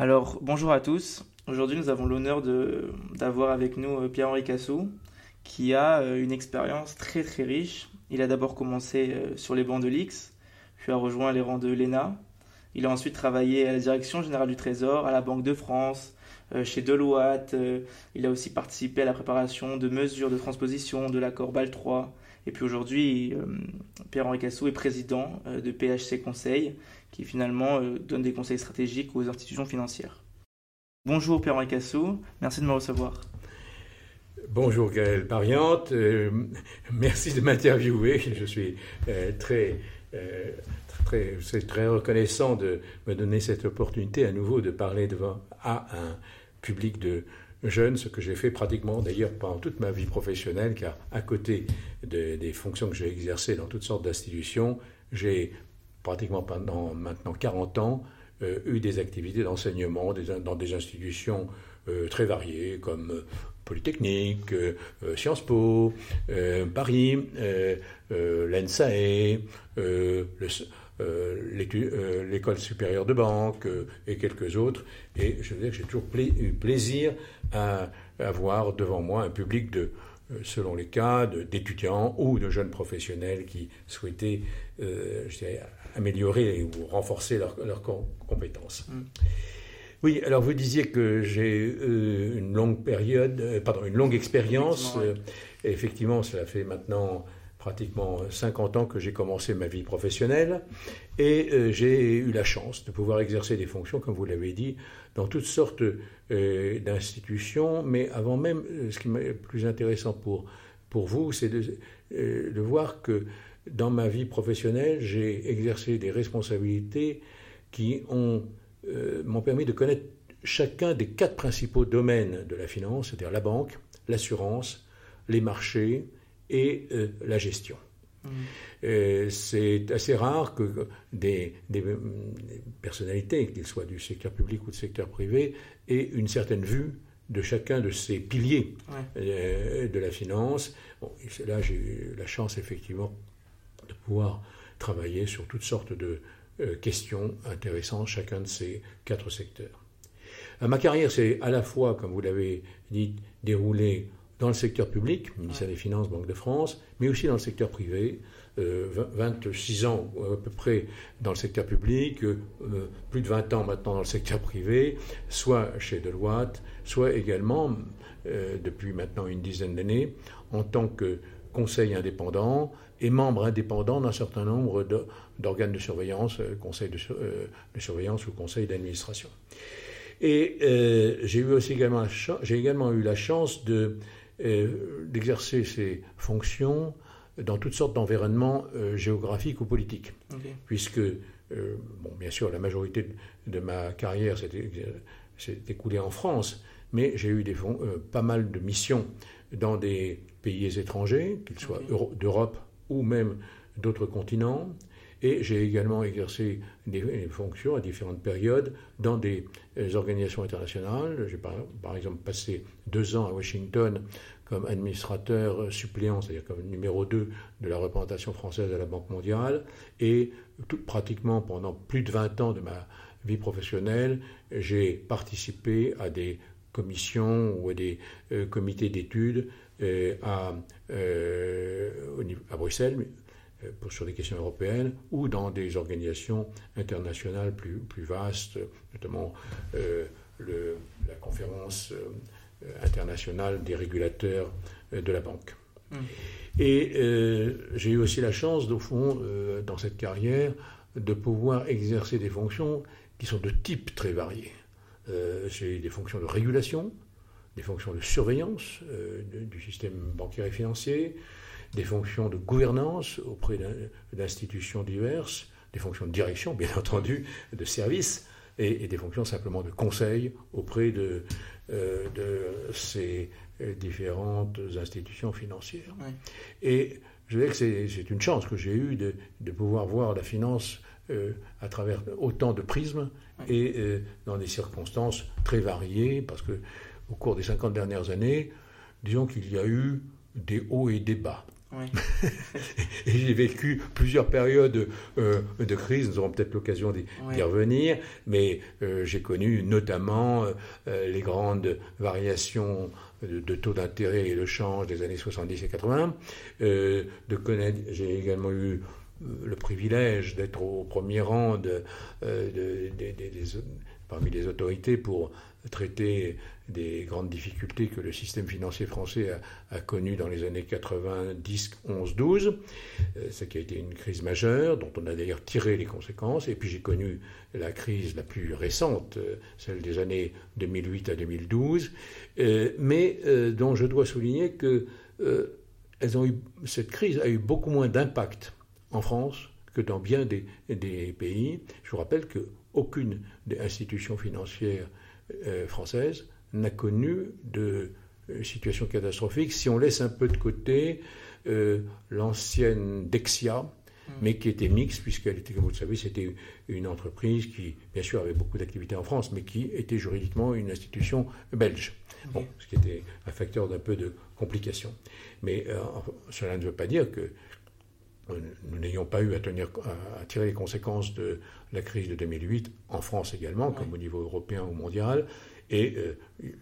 Alors, bonjour à tous. Aujourd'hui, nous avons l'honneur d'avoir avec nous Pierre-Henri Cassou, qui a une expérience très très riche. Il a d'abord commencé sur les bancs de l'X, puis a rejoint les rangs de l'ENA. Il a ensuite travaillé à la Direction générale du Trésor, à la Banque de France, euh, chez Deloitte. Euh, il a aussi participé à la préparation de mesures de transposition de l'accord BAL 3. Et puis aujourd'hui, euh, Pierre-Henri Cassou est président de PHC Conseil, qui finalement donne des conseils stratégiques aux institutions financières. Bonjour Pierre-Henri Cassou, merci de me recevoir. Bonjour Gaël Pariante, merci de m'interviewer. Je suis très, très, très reconnaissant de me donner cette opportunité à nouveau de parler devant un public de jeunes, ce que j'ai fait pratiquement d'ailleurs pendant toute ma vie professionnelle, car à côté des fonctions que j'ai exercées dans toutes sortes d'institutions, j'ai pratiquement pendant maintenant 40 ans euh, eu des activités d'enseignement dans des institutions euh, très variées comme euh, Polytechnique, Sciences Po, Paris, l'ENSAE, le l'école supérieure de banque et quelques autres. Et je veux dire que j'ai toujours eu plaisir à avoir devant moi un public de, selon les cas, d'étudiants ou de jeunes professionnels qui souhaitaient améliorer ou renforcer leurs compétences. Mm. Oui, alors vous disiez que j'ai une longue période, pardon, une longue expérience. effectivement, cela fait maintenant pratiquement 50 ans que j'ai commencé ma vie professionnelle et euh, j'ai eu la chance de pouvoir exercer des fonctions, comme vous l'avez dit, dans toutes sortes euh, d'institutions. Mais avant même, euh, ce qui est plus intéressant pour, pour vous, c'est de, de, voir que dans ma vie professionnelle, j'ai exercé des responsabilités qui ont, m'ont permis de connaître chacun des quatre principaux domaines de la finance, c'est-à-dire la banque, l'assurance, les marchés, et euh, la gestion. Mmh. Euh, c'est assez rare que des, personnalités, qu'ils soient du secteur public ou du secteur privé, aient une certaine vue de chacun de ces piliers euh, de la finance. Bon, là, j'ai eu la chance effectivement de pouvoir travailler sur toutes sortes de questions intéressant chacun de ces quatre secteurs. ma carrière s'est à la fois, comme vous l'avez dit, déroulée dans le secteur public, ministère des Finances, Banque de France, mais aussi dans le secteur privé. 26 euh, ans à peu près dans le secteur public, euh, plus de 20 ans maintenant dans le secteur privé, soit chez Deloitte, soit également, euh, depuis maintenant une dizaine d'années, en tant que conseil indépendant et membre indépendant d'un certain nombre d'organes de, surveillance, conseil de, surveillance ou conseil d'administration. Et j'ai eu aussi également, j'ai également eu la chance de d'exercer ses fonctions dans toutes sortes d'environnements euh, géographiques ou politiques. Puisque, euh, bon, bien sûr, la majorité de ma carrière s'est écoulée en France, mais j'ai eu des, euh, pas mal de missions dans des pays étrangers, qu'ils soient d'Europe ou même d'autres continents. Et j'ai également exercé des, fonctions à différentes périodes dans des euh, organisations internationales. J'ai par, exemple passé deux ans à Washington comme administrateur suppléant, c'est-à-dire comme numéro 2 de la représentation française à la Banque mondiale. Et pratiquement pendant plus de 20 ans de ma vie professionnelle, j'ai participé à des commissions ou à des euh, comités d'études euh, à, à Bruxelles, euh, sur des questions européennes ou dans des organisations internationales plus, plus vastes, notamment euh, le, la conférence euh, internationale des régulateurs de la banque. Mmh. Et j'ai eu aussi la chance, au fond, dans cette carrière, de pouvoir exercer des fonctions qui sont de type très varié. j'ai des fonctions de régulation, des fonctions de surveillance du système bancaire et financier, des fonctions de gouvernance auprès d'institutions diverses, des fonctions de direction, bien entendu, de service, et, des fonctions simplement de conseil auprès de, euh, de ces différentes institutions financières. Et je dirais que c'est une chance que j'ai eue de, de, pouvoir voir la finance euh, à travers autant de prismes et euh, dans des circonstances très variées, parce que au cours des 50 dernières années, disons qu'il y a eu des hauts et des bas. Et j'ai vécu plusieurs périodes euh, de crise, nous aurons peut-être l'occasion d'y revenir, mais euh, j'ai connu notamment euh, les grandes variations de, taux d'intérêt et de change des années 70 et 80. de connaître, j'ai également eu le privilège d'être au premier rang de, parmi les autorités pour traiter des grandes difficultés que le système financier français a, connues dans les années 90, 11, 12. Ce qui a été une crise majeure, dont on a d'ailleurs tiré les conséquences. Et puis j'ai connu la crise la plus récente, euh, celle des années 2008 à 2012, euh, mais euh, dont je dois souligner que cette crise a eu beaucoup moins d'impact en France que dans bien des, des pays. Je vous rappelle qu'aucune des institutions financières françaises n'a connu de euh, situation catastrophique si on laisse un peu de côté euh, l'ancienne Dexia, mm. mais qui était mixte, puisqu'elle était, comme vous le savez, c'était une entreprise qui, bien sûr, avait beaucoup d'activités en France, mais qui était juridiquement une institution belge. Bon, ce qui était un facteur d'un peu de complication. Mais euh, cela ne veut pas dire que nous n'ayons pas eu à, tenir, à, tirer les conséquences de la crise de 2008, en France également, comme au niveau européen ou mondial, et euh,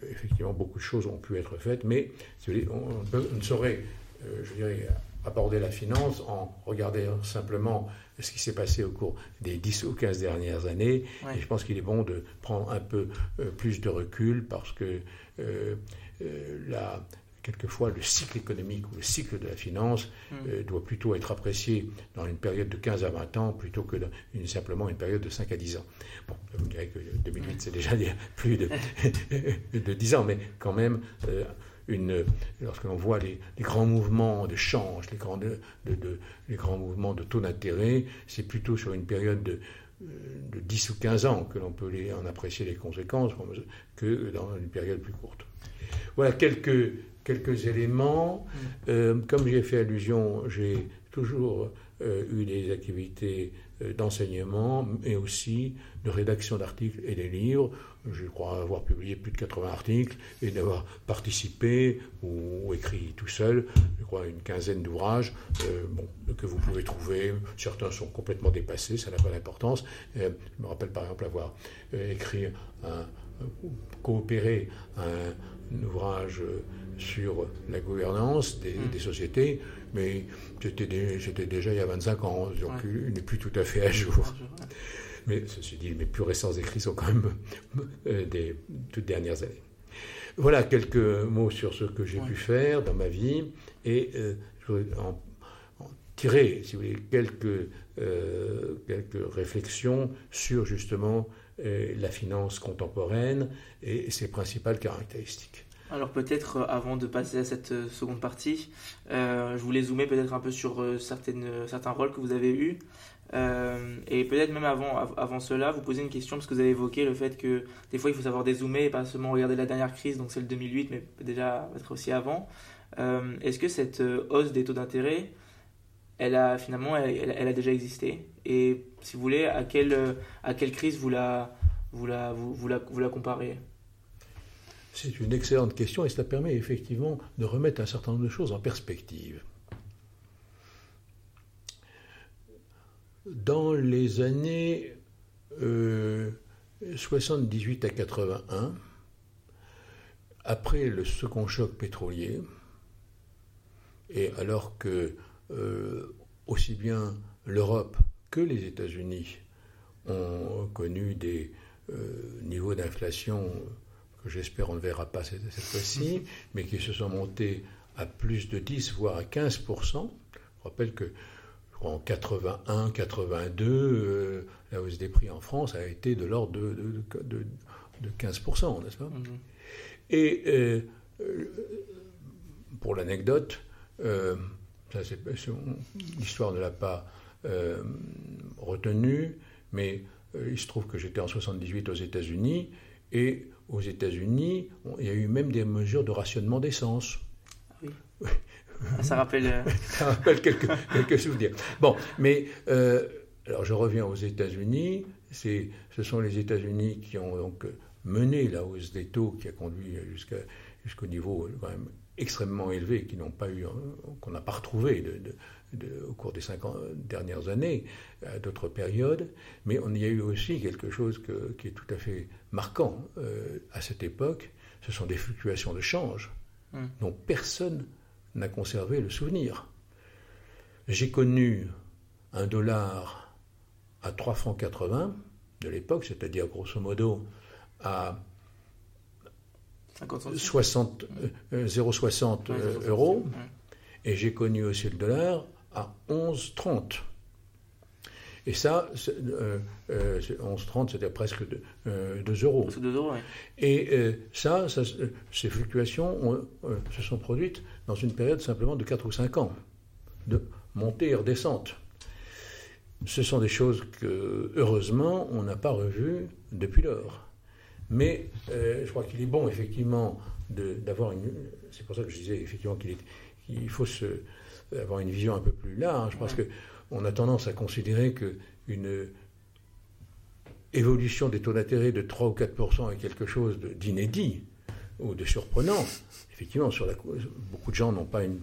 effectivement, beaucoup de choses ont pu être faites, mais on, ne saurait, euh, je dirais, aborder la finance en regardant simplement ce qui s'est passé au cours des 10 ou 15 dernières années. Et je pense qu'il est bon de prendre un peu euh, plus de recul parce que la, quelquefois le cycle économique ou le cycle de la finance hmm. euh, doit plutôt être apprécié dans une période de 15 à 20 ans plutôt que dans une, simplement une période de 5 à 10 ans. Bon, vous me direz que 2008 c'est déjà plus de, de 10 ans, mais quand même, euh, une, lorsque l'on voit les, grands mouvements de change, les grands, de, les grands mouvements de taux d'intérêt, c'est plutôt sur une période de, euh, de 10 ou 15 ans que l'on peut en apprécier les conséquences que dans une période plus courte. Voilà quelques quelques éléments. Mm. Euh, comme j'ai fait allusion, j'ai toujours euh, eu des activités euh, d'enseignement, mais aussi de rédaction d'articles et des livres. Je crois avoir publié plus de 80 articles et d'avoir participé ou, écrit tout seul, je crois, une quinzaine d'ouvrages bon, que vous pouvez trouver. Certains sont complètement dépassés, ça n'a pas d'importance. je me rappelle par exemple avoir écrit, un, coopéré un ouvrage sur la gouvernance des, mm. sociétés, mais j'étais déjà il y a 25 ans, donc il n'est plus tout à fait à jour. Mais ceci dit, mes plus récents écrits sont quand même euh, des toutes dernières années. Voilà quelques mots sur ce que j'ai pu faire dans ma vie et euh, je voudrais en, tirer, si vous voulez, quelques, euh, quelques réflexions sur justement la finance contemporaine et ses principales caractéristiques. Alors peut-être euh, avant de passer à cette euh, seconde partie, euh, je voulais zoomer peut-être un peu sur certains rôles que vous avez eus. et peut-être même avant, avant cela, vous poser une question, parce que vous avez évoqué le fait que des fois il faut savoir dézoomer et pas seulement regarder la dernière crise, donc celle 2008, mais déjà peut-être aussi avant. Est-ce que cette hausse des taux d'intérêt, elle a finalement elle, a déjà existé? Et si vous voulez, à quelle, crise vous la comparez? C'est une excellente question et cela permet effectivement de remettre un certain nombre de choses en perspective. Dans les années 78 euh, à 81, après le second choc pétrolier, et alors que euh, aussi bien l'Europe que les États-Unis ont connu des euh, niveaux d'inflation que j'espère on ne verra pas cette, fois-ci, mais qui se sont montés à plus de 10, voire à 15%. Je rappelle que en 81, 82, euh, la hausse des prix en France a été de l'ordre de, de, de, 15%, n'est-ce pas? Mhm. Et euh, pour l'anecdote, l'histoire ne l'a pas retenu, mais il se trouve que j'étais en 78 aux États-Unis et aux États-Unis, il y a eu même des mesures de rationnement d'essence. Oui. Ah, ça rappelle, euh, ça rappelle quelques, quelques, souvenirs. Bon, mais euh, alors je reviens aux États-Unis. C'est, ce sont les États-Unis qui ont donc mené la hausse des taux qui a conduit jusqu'à, jusqu'au niveau quand même extrêmement élevés qui n'ont pas eu, qu'on n'a pas retrouvé au cours des cinq dernières années, à d'autres périodes, mais on y a eu aussi quelque chose qui est tout à fait marquant à cette époque, ce sont des fluctuations de change hmm. dont personne n'a conservé le souvenir. J'ai connu un dollar à 3 francs 80 de l'époque, c'est-à-dire grosso modo à 60, 0,60 euh, euros, et j'ai connu aussi le dollar à 11,30. Et ça, 11,30, euh, euh, c'était presque 2 euros. Et ça, ces fluctuations se sont produites dans une période simplement de 4 ou 5 ans, de montée et redescente. Ce sont des choses que, heureusement, on n'a pas revues depuis lors. Mais euh, je crois qu'il est bon, effectivement, d'avoir une. C'est pour ça que je disais, effectivement, qu'il faut se, avoir une vision un peu plus large, parce qu'on a tendance à considérer qu'une évolution des taux d'intérêt de 3 ou 4 est quelque chose d'inédit ou de surprenant. Effectivement, sur la, beaucoup de gens n'ont pas une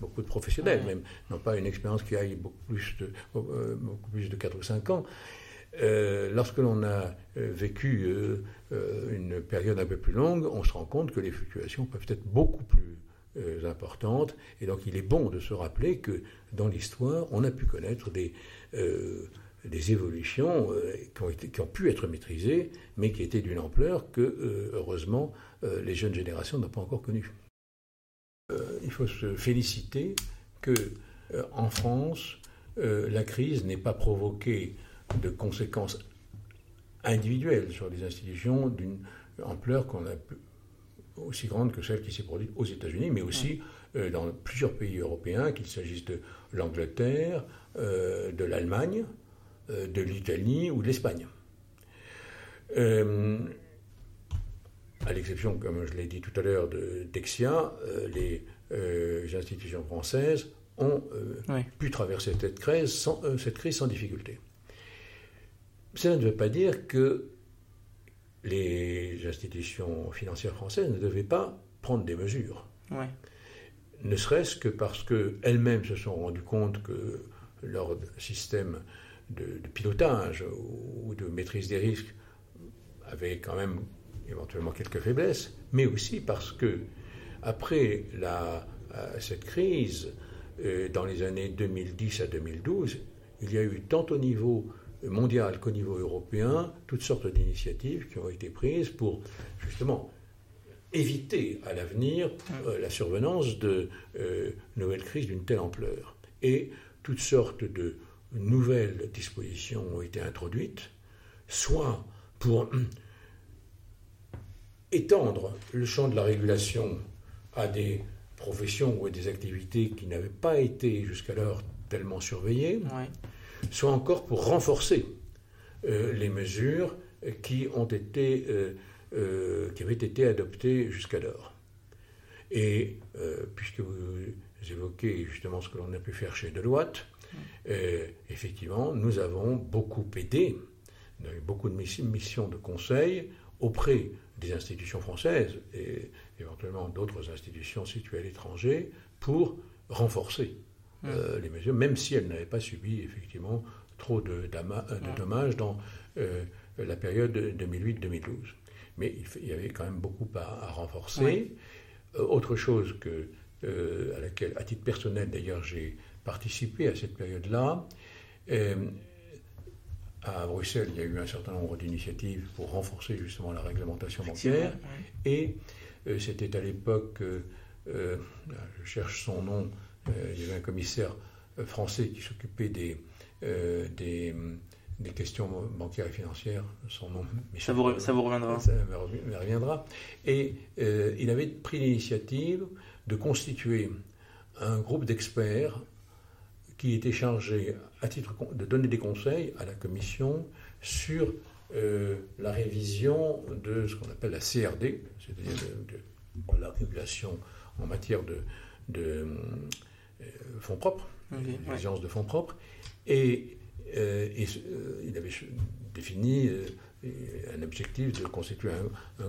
beaucoup de professionnels même n'ont pas une expérience qui aille beaucoup plus de, euh, beaucoup plus de 4 ou 5 ans. Euh, lorsque l'on a euh, vécu une période un peu plus longue, on se rend compte que les fluctuations peuvent être beaucoup plus importantes. Et donc il est bon de se rappeler que dans l'histoire, on a pu connaître des, des évolutions qui ont, été, qui, ont pu être maîtrisées, mais qui étaient d'une ampleur que, heureusement, les jeunes générations n'ont pas encore connues. il faut se féliciter que en France, la crise n'ait pas provoqué de conséquences individuelles sur les institutions d'une ampleur qu'on a aussi grande que celle qui s'est produite aux États-Unis, mais aussi euh, dans plusieurs pays européens, qu'il s'agisse de l'Angleterre, euh, de l'Allemagne, euh, de l'Italie ou de l'Espagne. à l'exception, comme je l'ai dit tout à l'heure, de Dexia, les institutions françaises ont pu traverser cette crise, sans, cette crise sans difficulté. Cela ne veut pas dire que les institutions financières françaises ne devaient pas prendre des mesures. Ne serait-ce que parce qu'elles-mêmes se sont rendues compte que leur système de, pilotage ou de maîtrise des risques avait quand même éventuellement quelques faiblesses, mais aussi parce que après la, euh, cette crise, euh, dans les années 2010 à 2012, il y a eu tant au niveau mondial qu'au niveau européen, toutes sortes d'initiatives qui ont été prises pour justement éviter à l'avenir euh, la survenance de euh, nouvelles crises d'une telle ampleur. Et toutes sortes de nouvelles dispositions ont été introduites, soit pour étendre le champ de la régulation à des professions ou à des activités qui n'avaient pas été jusqu'alors tellement surveillées, soit encore pour renforcer euh, les mesures qui ont été, euh, euh, qui avaient été adoptées jusqu'alors. Et puisque vous évoquez justement ce que l'on a pu faire chez Deloitte, effectivement, nous avons beaucoup aidé, nous avons eu beaucoup de missions de conseil auprès des institutions françaises et éventuellement d'autres institutions situées à l'étranger pour renforcer euh, les mesures, même si elles n'avaient pas subi effectivement trop de, de dommages dans euh, la période 2008-2012. Mais il, y avait quand même beaucoup à, renforcer. Euh, autre chose que, à laquelle, à titre personnel d'ailleurs, j'ai participé à cette période-là, à Bruxelles, il y a eu un certain nombre d'initiatives pour renforcer justement la réglementation bancaire. Et c'était à l'époque, je cherche son nom, euh, il y avait un commissaire euh, français qui s'occupait des, euh, des, des, questions bancaires et financières, son nom ça vous, ça vous reviendra. Ça me reviendra. Et il avait pris l'initiative de constituer un groupe d'experts qui était chargé à titre de donner des conseils à la Commission sur la révision de ce qu'on appelle la CRD, c'est-à-dire de, la régulation en matière de, de euh, fonds propres, okay, de fonds propres, et, euh, euh, il avait défini un objectif de constituer un,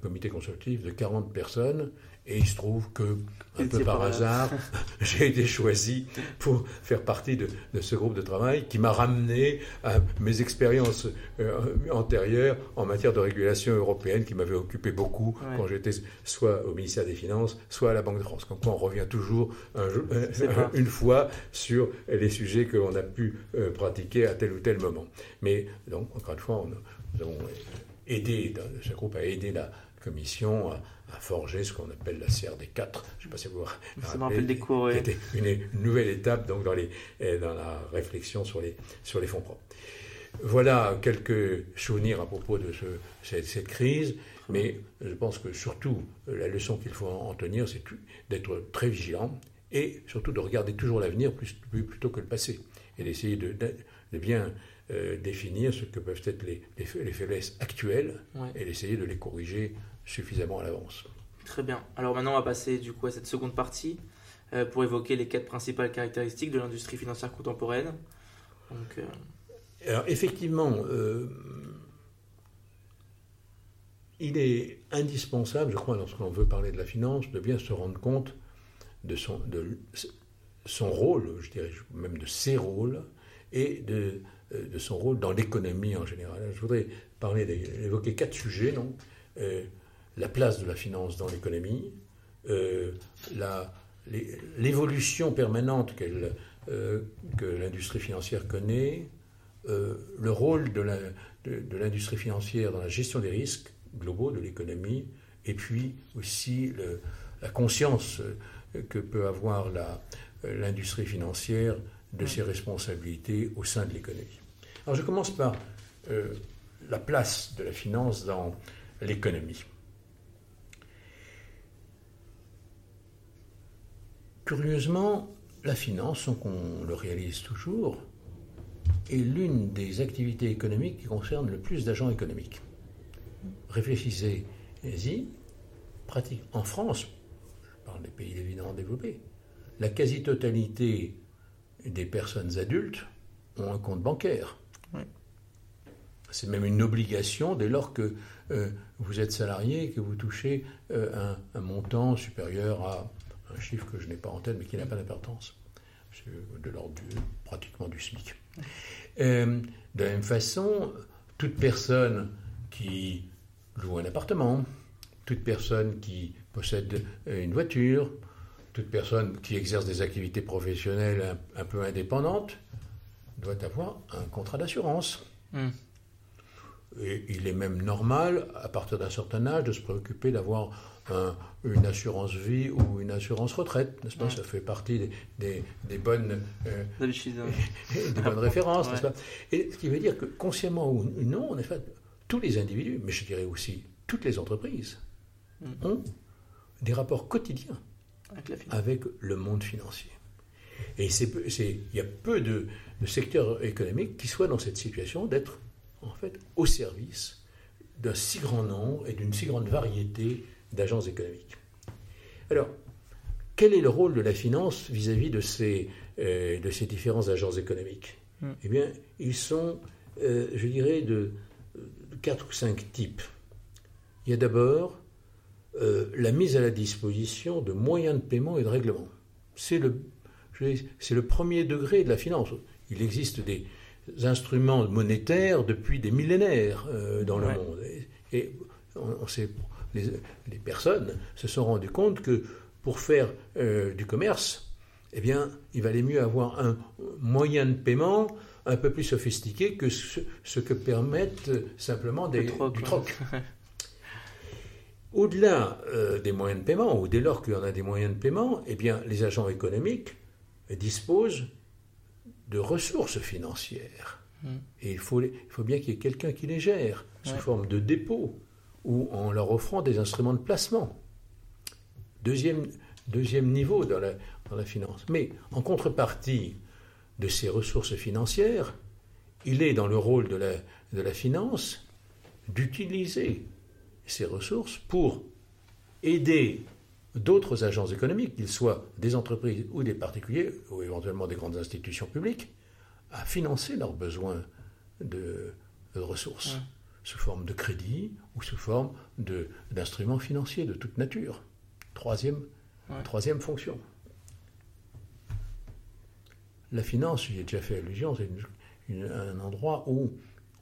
comité consultatif de 40 personnes et il se trouve que, un peu par hasard, j'ai été choisi pour faire partie de, ce groupe de travail qui m'a ramené à mes expériences euh, antérieures en matière de régulation européenne qui m'avaient occupé beaucoup quand j'étais soit au ministère des Finances, soit à la Banque de France. Donc on revient toujours une fois sur les sujets que l'on a pu euh, pratiquer à tel ou tel moment. Mais donc, encore une fois, nous avons aidé, ce groupe a aidé la commission à à forger ce qu'on appelle la CRD 4. Je ne sais pas si vous vous rappelez. des cours, C'était une, nouvelle étape donc, dans, les, eh, dans la réflexion sur les, sur les fonds propres. Voilà quelques souvenirs à propos de ce, cette, crise, mais je pense que surtout, la leçon qu'il faut en tenir, c'est d'être très vigilant et surtout de regarder toujours l'avenir plutôt que le passé et d'essayer de, de, bien euh, définir ce que peuvent être les, les, faiblesses actuelles et d'essayer de les corriger suffisamment à l'avance. Très bien. Alors maintenant, on va passer du coup à cette seconde partie euh, pour évoquer les quatre principales caractéristiques de l'industrie financière contemporaine. Donc, euh, Alors effectivement, il est indispensable, je crois, lorsqu'on veut parler de la finance, de bien se rendre compte de son, de son rôle, je dirais même de ses rôles, et de, de son rôle dans l'économie en général. Je voudrais parler, évoquer quatre sujets. Non la place de la finance dans l'économie, euh, l'évolution permanente euh, que l'industrie financière connaît, euh, le rôle de l'industrie financière dans la gestion des risques globaux de l'économie, et puis aussi la conscience que peut avoir l'industrie financière de ses responsabilités au sein de l'économie. Alors je commence par la place de la finance dans l'économie. Curieusement, la finance, sans qu'on le réalise toujours, est l'une des activités économiques qui concerne le plus d'agents économiques. Réfléchissez-y, pratique en France, je parle des pays évidemment développés, la quasi-totalité des personnes adultes ont un compte bancaire. C'est même une obligation dès lors que euh, vous êtes salarié et que vous touchez euh, un, montant supérieur à un chiffre que je n'ai pas en tête mais qui n'a pas d'importance. C'est de l'ordre pratiquement du SMIC. Euh, de la même façon, toute personne qui loue un appartement, toute personne qui possède une voiture, toute personne qui exerce des activités professionnelles un, peu indépendantes doit avoir un contrat d'assurance. Hmm. Et il est même normal, à partir d'un certain âge, de se préoccuper d'avoir une assurance vie ou une assurance retraite, n'est-ce pas? Ça fait partie des, bonnes, euh, des bonnes références, n'est-ce pas? Et ce qui veut dire que consciemment ou non, en effet, tous les individus, mais je dirais aussi toutes les entreprises, mm. ont des rapports quotidiens avec, le monde financier. Et il y a peu de, de secteurs économiques qui soient dans cette situation d'être en fait au service d'un si grand nombre et d'une si grande variété d'agences économiques. Alors, quel est le rôle de la finance vis-à-vis de, ces, euh, de ces différents agences économiques? Hmm. Eh bien, ils sont, euh, je dirais, de, quatre ou cinq types. Il y a d'abord euh, la mise à la disposition de moyens de paiement et de règlement. C'est le, c'est le premier degré de la finance. Il existe des instruments monétaires depuis des millénaires dans le monde. Et, on, sait les, personnes se sont rendues compte que pour faire euh, du commerce, eh bien, il valait mieux avoir un moyen de paiement un peu plus sophistiqué que ce, que permettent simplement des, du troc. Au-delà euh, des moyens de paiement, ou dès lors qu'il y en a des moyens de paiement, eh bien, les agents économiques disposent de ressources financières. Hmm. Et il faut, il faut bien qu'il y ait quelqu'un qui les gère, sous forme de dépôt, ou en leur offrant des instruments de placement. Deuxième, deuxième niveau dans la, dans la finance. Mais en contrepartie de ces ressources financières, il est dans le rôle de la, de la finance d'utiliser ces ressources pour aider d'autres agences économiques, qu'ils soient des entreprises ou des particuliers, ou éventuellement des grandes institutions publiques, à financer leurs besoins de, ressources sous forme de crédit ou sous forme d'instruments financiers de toute nature. Troisième, troisième fonction. La finance, j'y ai déjà fait allusion, c'est un endroit où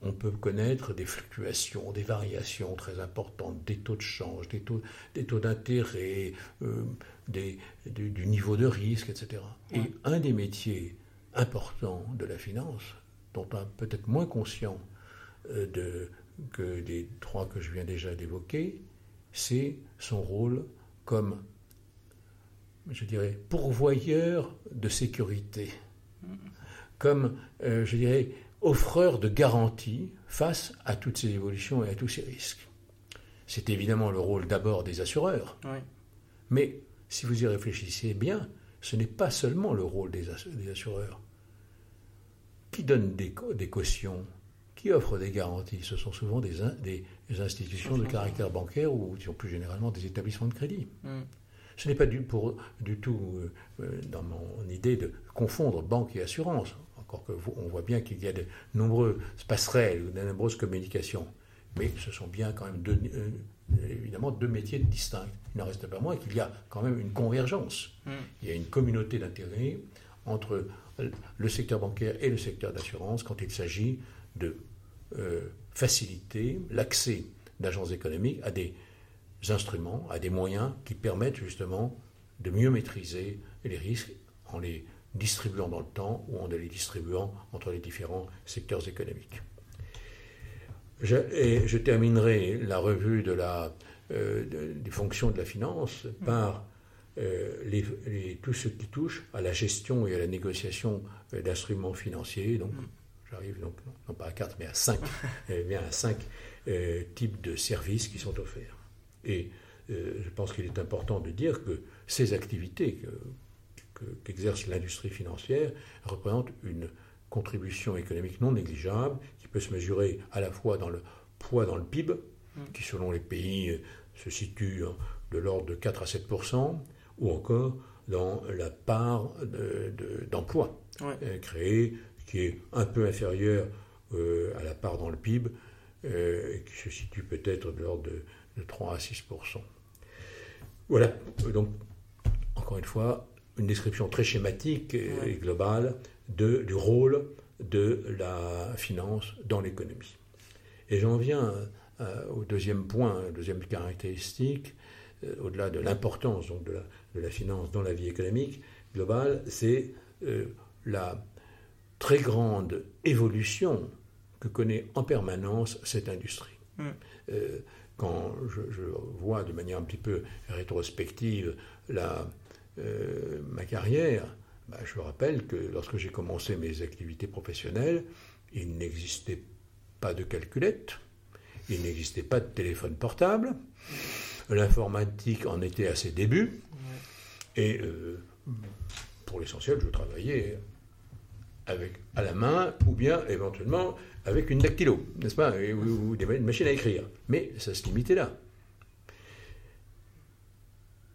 on peut connaître des fluctuations, des variations très importantes, des taux de change, des taux, des taux d'intérêt, euh, du, niveau de risque, etc. Et un des métiers importants de la finance, dont on est peut-être moins conscient euh, de, que les trois que je viens déjà d'évoquer, c'est son rôle comme, je dirais, pourvoyeur de sécurité, comme, euh, je dirais, offreur de garantie face à toutes ces évolutions et à tous ces risques. C'est évidemment le rôle d'abord des assureurs, mais si vous y réfléchissez bien, ce n'est pas seulement le rôle des, assureurs. Qui donne des, cautions? Qui offre des garanties? Ce sont souvent des, institutions de caractère bancaire ou plus généralement des établissements de crédit. Mm. Ce n'est pas du, tout euh, euh, dans mon idée de confondre banque et assurance, encore que on voit bien qu'il y a de nombreuses passerelles, de nombreuses communications. Mais ce sont bien quand même deux, euh, évidemment deux métiers distincts. Il n'en reste pas moins qu'il y a quand même une convergence. Mm. Il y a une communauté d'intérêts entre le secteur bancaire et le secteur d'assurance quand il s'agit de euh, faciliter l'accès d'agences économiques à des instruments, à des moyens qui permettent justement de mieux maîtriser les risques en les distribuant dans le temps ou en les distribuant entre les différents secteurs économiques. Je, et je terminerai la revue de la, euh, des fonctions de la finance par euh, les, tout ce qui touche à la gestion et à la négociation euh, d'instruments financiers. Donc, j'arrive donc non pas à quatre, mais à cinq, bien à cinq types de services qui sont offerts. Et je pense qu'il est important de dire que ces activités qu'exerce l'industrie financière représentent une contribution économique non négligeable qui peut se mesurer à la fois dans le poids dans le PIB, mm. qui selon les pays euh, se situe de l'ordre de 4 à 7% ou encore dans la part d'emploi euh, créée, qui est un peu inférieure euh, à la part dans le PIB, qui se situe peut-être de l'ordre de, de 3 à 6% Voilà, donc encore une fois, une description très schématique et globale de, du rôle de la finance dans l'économie. Et j'en viens euh, au deuxième point, deuxième caractéristique, euh, au-delà de l'importance de la, de la, finance dans la vie économique globale, c'est euh, la très grande évolution que connaît en permanence cette industrie. Mm. quand je, je, vois de manière un petit peu rétrospective la, euh, carrière, bah, je rappelle que lorsque j'ai commencé mes activités professionnelles, il n'existait pas de calculette, il n'existait pas de téléphone portable, l'informatique en était à ses débuts, et euh, pour l'essentiel, je travaillais avec, à la main ou bien éventuellement avec une dactylo, n'est-ce pas, ou, ou des machines à écrire. Mais ça se limitait là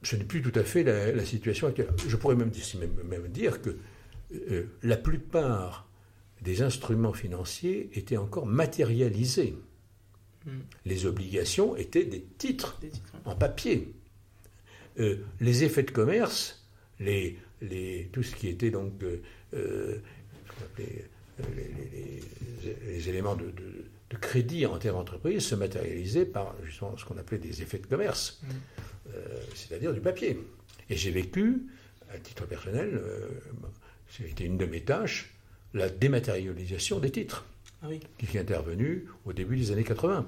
ce n'est plus tout à fait la, situation actuelle. Je pourrais même dire, même, dire que euh, la plupart des instruments financiers étaient encore matérialisés. Hmm. Les obligations étaient des titres, en papier. Euh, les effets de commerce, les, les, tout ce qui était donc euh, les, les, éléments de, de, crédit en termes d'entreprise se matérialisaient par justement ce qu'on appelait des effets de commerce. Hmm. Euh, c'est-à-dire du papier. Et j'ai vécu, à titre personnel, euh, c'était une de mes tâches, la dématérialisation des titres, ah qui est intervenue au début des années 80.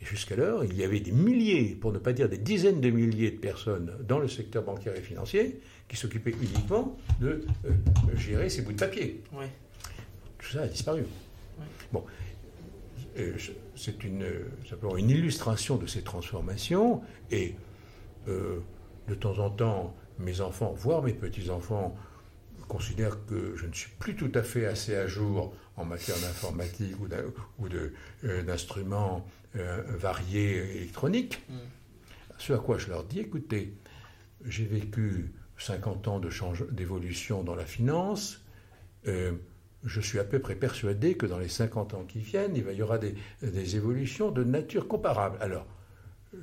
Et jusqu'alors, il y avait des milliers, pour ne pas dire des dizaines de milliers de personnes dans le secteur bancaire et financier qui s'occupaient uniquement de euh, gérer ces bouts de papier. Tout ça a disparu. Bon, c'est une, simplement une illustration de ces transformations et euh, de temps en temps, mes enfants, voire mes petits-enfants, considèrent que je ne suis plus tout à fait assez à jour en matière d'informatique ou euh, d'instruments euh, variés électroniques. Mm. Ce à quoi je leur dis, écoutez, j'ai vécu 50 ans d'évolution dans la finance. Je suis à peu près persuadé que dans les 50 ans qui viennent, il y aura des, évolutions de nature comparable. Alors,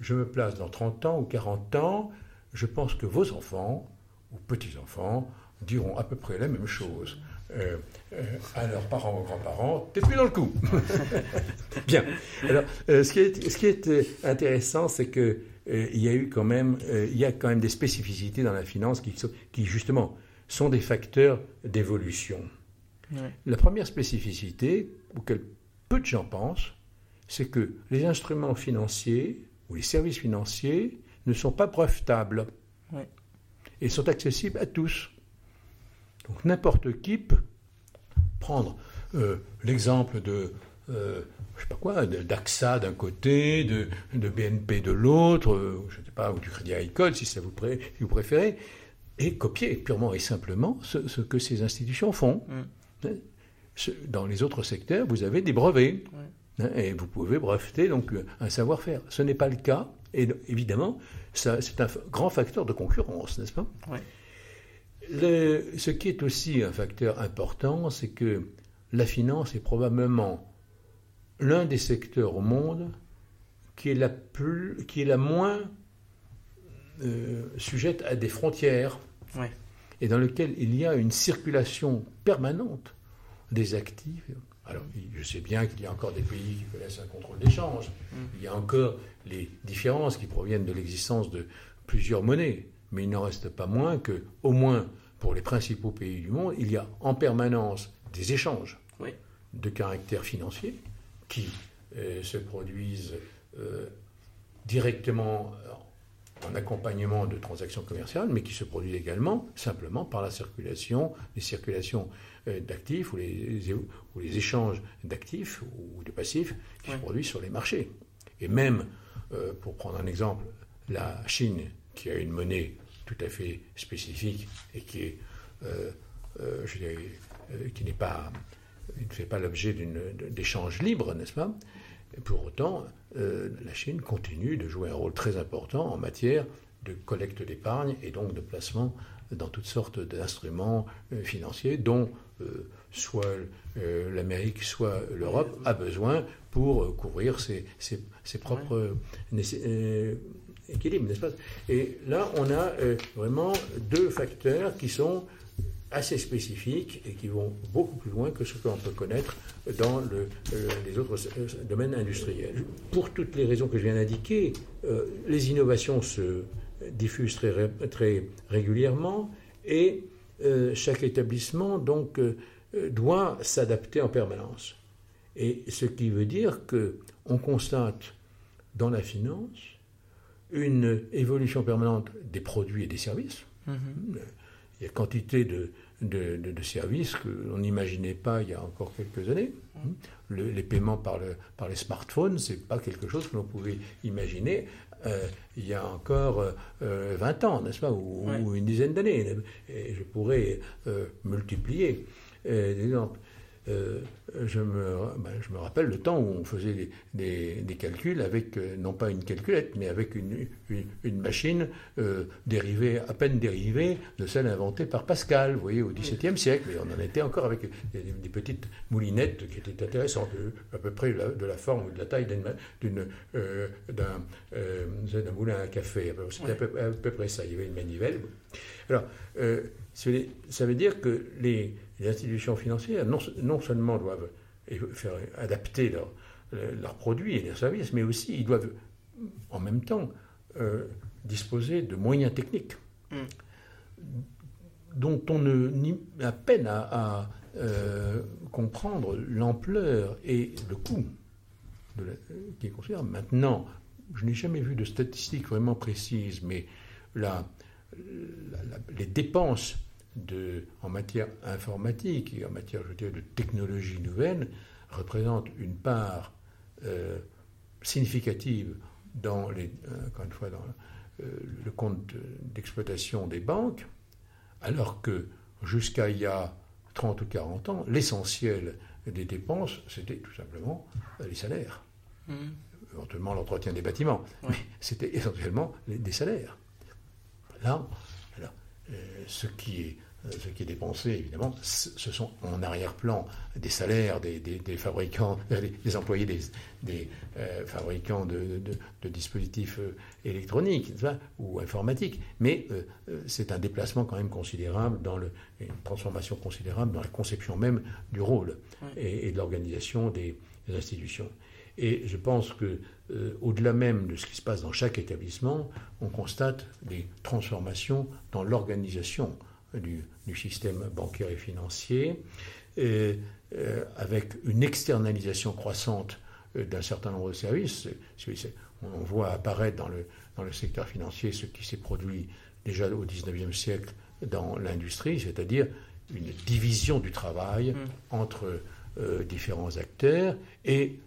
je me place dans 30 ans ou 40 ans, je pense que vos enfants ou petits-enfants diront à peu près la même chose. Euh, euh, à leurs parents ou grands-parents, t'es plus dans le coup. Bien. Alors, euh, ce, qui est, est, intéressant, c'est que il y a eu quand même, il y a quand même des spécificités dans la finance qui justement sont des facteurs d'évolution. La première spécificité, auquel peu de gens pensent, c'est que les instruments financiers ou les services financiers ne sont pas brevetables et sont accessibles à tous. Donc n'importe qui peut prendre euh, l'exemple de, euh, je sais pas quoi, d'AXA d'un côté, de, de, BNP de l'autre, euh, je ne sais pas, ou du Crédit Agricole si, ça vous, vous préférez, et copier purement et simplement ce, que ces institutions font. Mm. Dans les autres secteurs, vous avez des brevets. Hein, et vous pouvez breveter donc un savoir-faire. Ce n'est pas le cas, et évidemment, c'est un grand facteur de concurrence, n'est-ce pas? Ce qui est aussi un facteur important, c'est que la finance est probablement l'un des secteurs au monde qui est la, plus, qui est la moins euh, sujette à des frontières et dans lequel il y a une circulation permanente des actifs. Alors, je sais bien qu'il y a encore des pays qui connaissent un contrôle d'échange. Mm. Il y a encore les différences qui proviennent de l'existence de plusieurs monnaies. Mais il n'en reste pas moins que, au moins pour les principaux pays du monde, il y a en permanence des échanges de caractère financier qui euh, se produisent euh, directement en accompagnement de transactions commerciales, mais qui se produisent également simplement par la circulation, les circulations euh, d'actifs ou les, ou les, échanges d'actifs ou de passifs qui se produisent sur les marchés. Et même, pour prendre un exemple, la Chine, qui a une monnaie tout à fait spécifique et qui est, euh, euh, je dirais, euh, qui n'est pas, ne fait pas l'objet d'échanges libres, n'est-ce pas? Pour autant, la Chine continue de jouer un rôle très important en matière de collecte d'épargne et donc de placement dans toutes sortes d'instruments financiers dont soit l'Amérique, soit l'Europe a besoin pour couvrir ses, ses propres équilibre, n'est-ce pas? Et là, on a euh, vraiment deux facteurs qui sont assez spécifiques et qui vont beaucoup plus loin que ce que l'on peut connaître dans le, euh, les autres euh, domaines industriels. Pour toutes les raisons que je viens d'indiquer, les innovations se diffusent très, très régulièrement et chaque établissement donc doit s'adapter en permanence. Et ce qui veut dire que on constate dans la finance une évolution permanente des produits et des services. Mhm. Il y a quantité de, de, services qu'on n'imaginait pas il y a encore quelques années. Mhm. les paiements par, le, par les smartphones, ce n'est pas quelque chose que l'on pouvait imaginer euh, il y a encore 20 euh, ans, n'est-ce pas, ou, une dizaine d'années. Et je pourrais euh, multiplier des exemples. Euh, je, me, ben, je, me, rappelle le temps où on faisait des, calculs avec, euh, non pas une calculette, mais avec une, une, machine euh, dérivée, à peine dérivée de celle inventée par Pascal, vous voyez, au XVIIe siècle. Et on en était encore avec des, petites moulinettes qui étaient intéressantes, à peu près de la forme ou de la taille d'un moulin à café. C'était à, peu près ça. Il y avait une manivelle. Alors, ça veut dire que les les institutions financières, non, seulement doivent faire adapter leurs produits et leurs services, mais aussi ils doivent en même temps euh, disposer de moyens techniques mm. dont on ne, a peine à, euh, comprendre l'ampleur et le coût de qui est considéré. Maintenant, je n'ai jamais vu de statistiques vraiment précises, mais la, les dépenses en matière informatique et en matière je dirais, de technologie nouvelle représente une part euh, significative dans les, euh, encore une fois, dans euh, le compte d'exploitation des banques, alors que jusqu'à il y a 30 ou 40 ans, l'essentiel des dépenses, c'était tout simplement les salaires. Mmh. Éventuellement l'entretien des bâtiments, mais c'était essentiellement des salaires. Là, ce qui est euh, ce qui est dépensé, évidemment, ce sont en arrière-plan des salaires des, fabricants, euh, des, employés des, euh, fabricants de, dispositifs électroniques ou informatiques. Mais c'est un déplacement quand même considérable, dans le, une transformation considérable dans la conception même du rôle et, de l'organisation des, institutions. Et je pense que, au-delà même de ce qui se passe dans chaque établissement, on constate des transformations dans l'organisation du, système bancaire et financier, euh, avec une externalisation croissante euh, d'un certain nombre de services. On voit apparaître dans le, dans le secteur financier ce qui s'est produit déjà au XIXe siècle dans l'industrie, c'est-à-dire une division du travail mm. entre euh, différents acteurs et,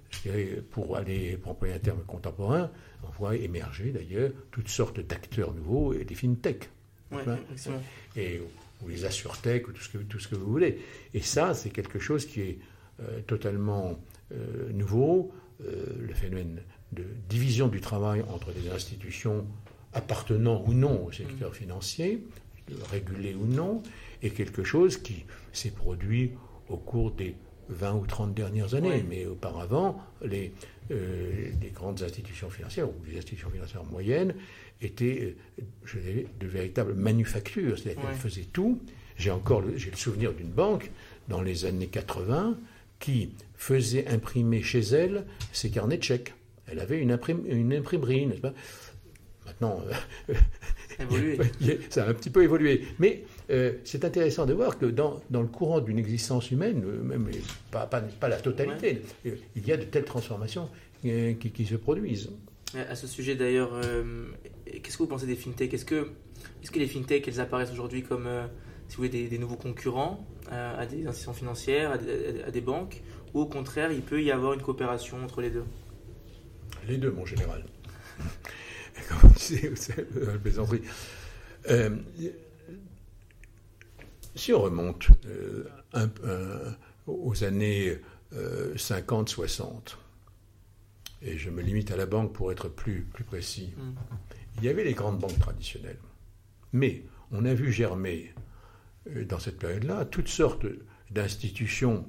pour aller pour employer un terme contemporain, on voit émerger d'ailleurs toutes sortes d'acteurs nouveaux et des fintechs et, ou les assurtech, ou tout ce, que, tout ce que vous voulez. Et ça, c'est quelque chose qui est euh, totalement euh, nouveau. Euh, le phénomène de division du travail entre des institutions appartenant ou non au secteur mm. financier, régulées ou non, est quelque chose qui s'est produit au cours des 20 ou 30 dernières années. Mais auparavant, les, les grandes institutions financières, ou les institutions financières moyennes, étaient euh, je dirais, de véritables manufactures, c'est-à-dire qu'elles faisaient tout. J'ai encore j'ai le souvenir d'une banque dans les années 80 qui faisait imprimer chez elle ses carnets de chèques. Elle avait une, une imprimerie, n'est-ce pas? Maintenant, euh, ça a un petit peu évolué. Mais euh, c'est intéressant de voir que dans, dans le courant d'une existence humaine, même pas, pas, pas la totalité, il y a de telles transformations qui, qui se produisent. À ce sujet d'ailleurs, qu'est-ce que vous pensez des fintechs? Est-ce que, est que les fintechs, elles apparaissent aujourd'hui comme, euh, si vous voulez, des, nouveaux concurrents euh, à des institutions financières, à des, banques, ou au contraire, il peut y avoir une coopération entre les deux? Les deux, mon général. Comme vous plaisanterie. Euh, si on remonte aux années 50-60, et je me limite à la banque pour être plus, plus précis, mm il y avait les grandes banques traditionnelles. Mais on a vu germer euh, dans cette période-là toutes sortes d'institutions,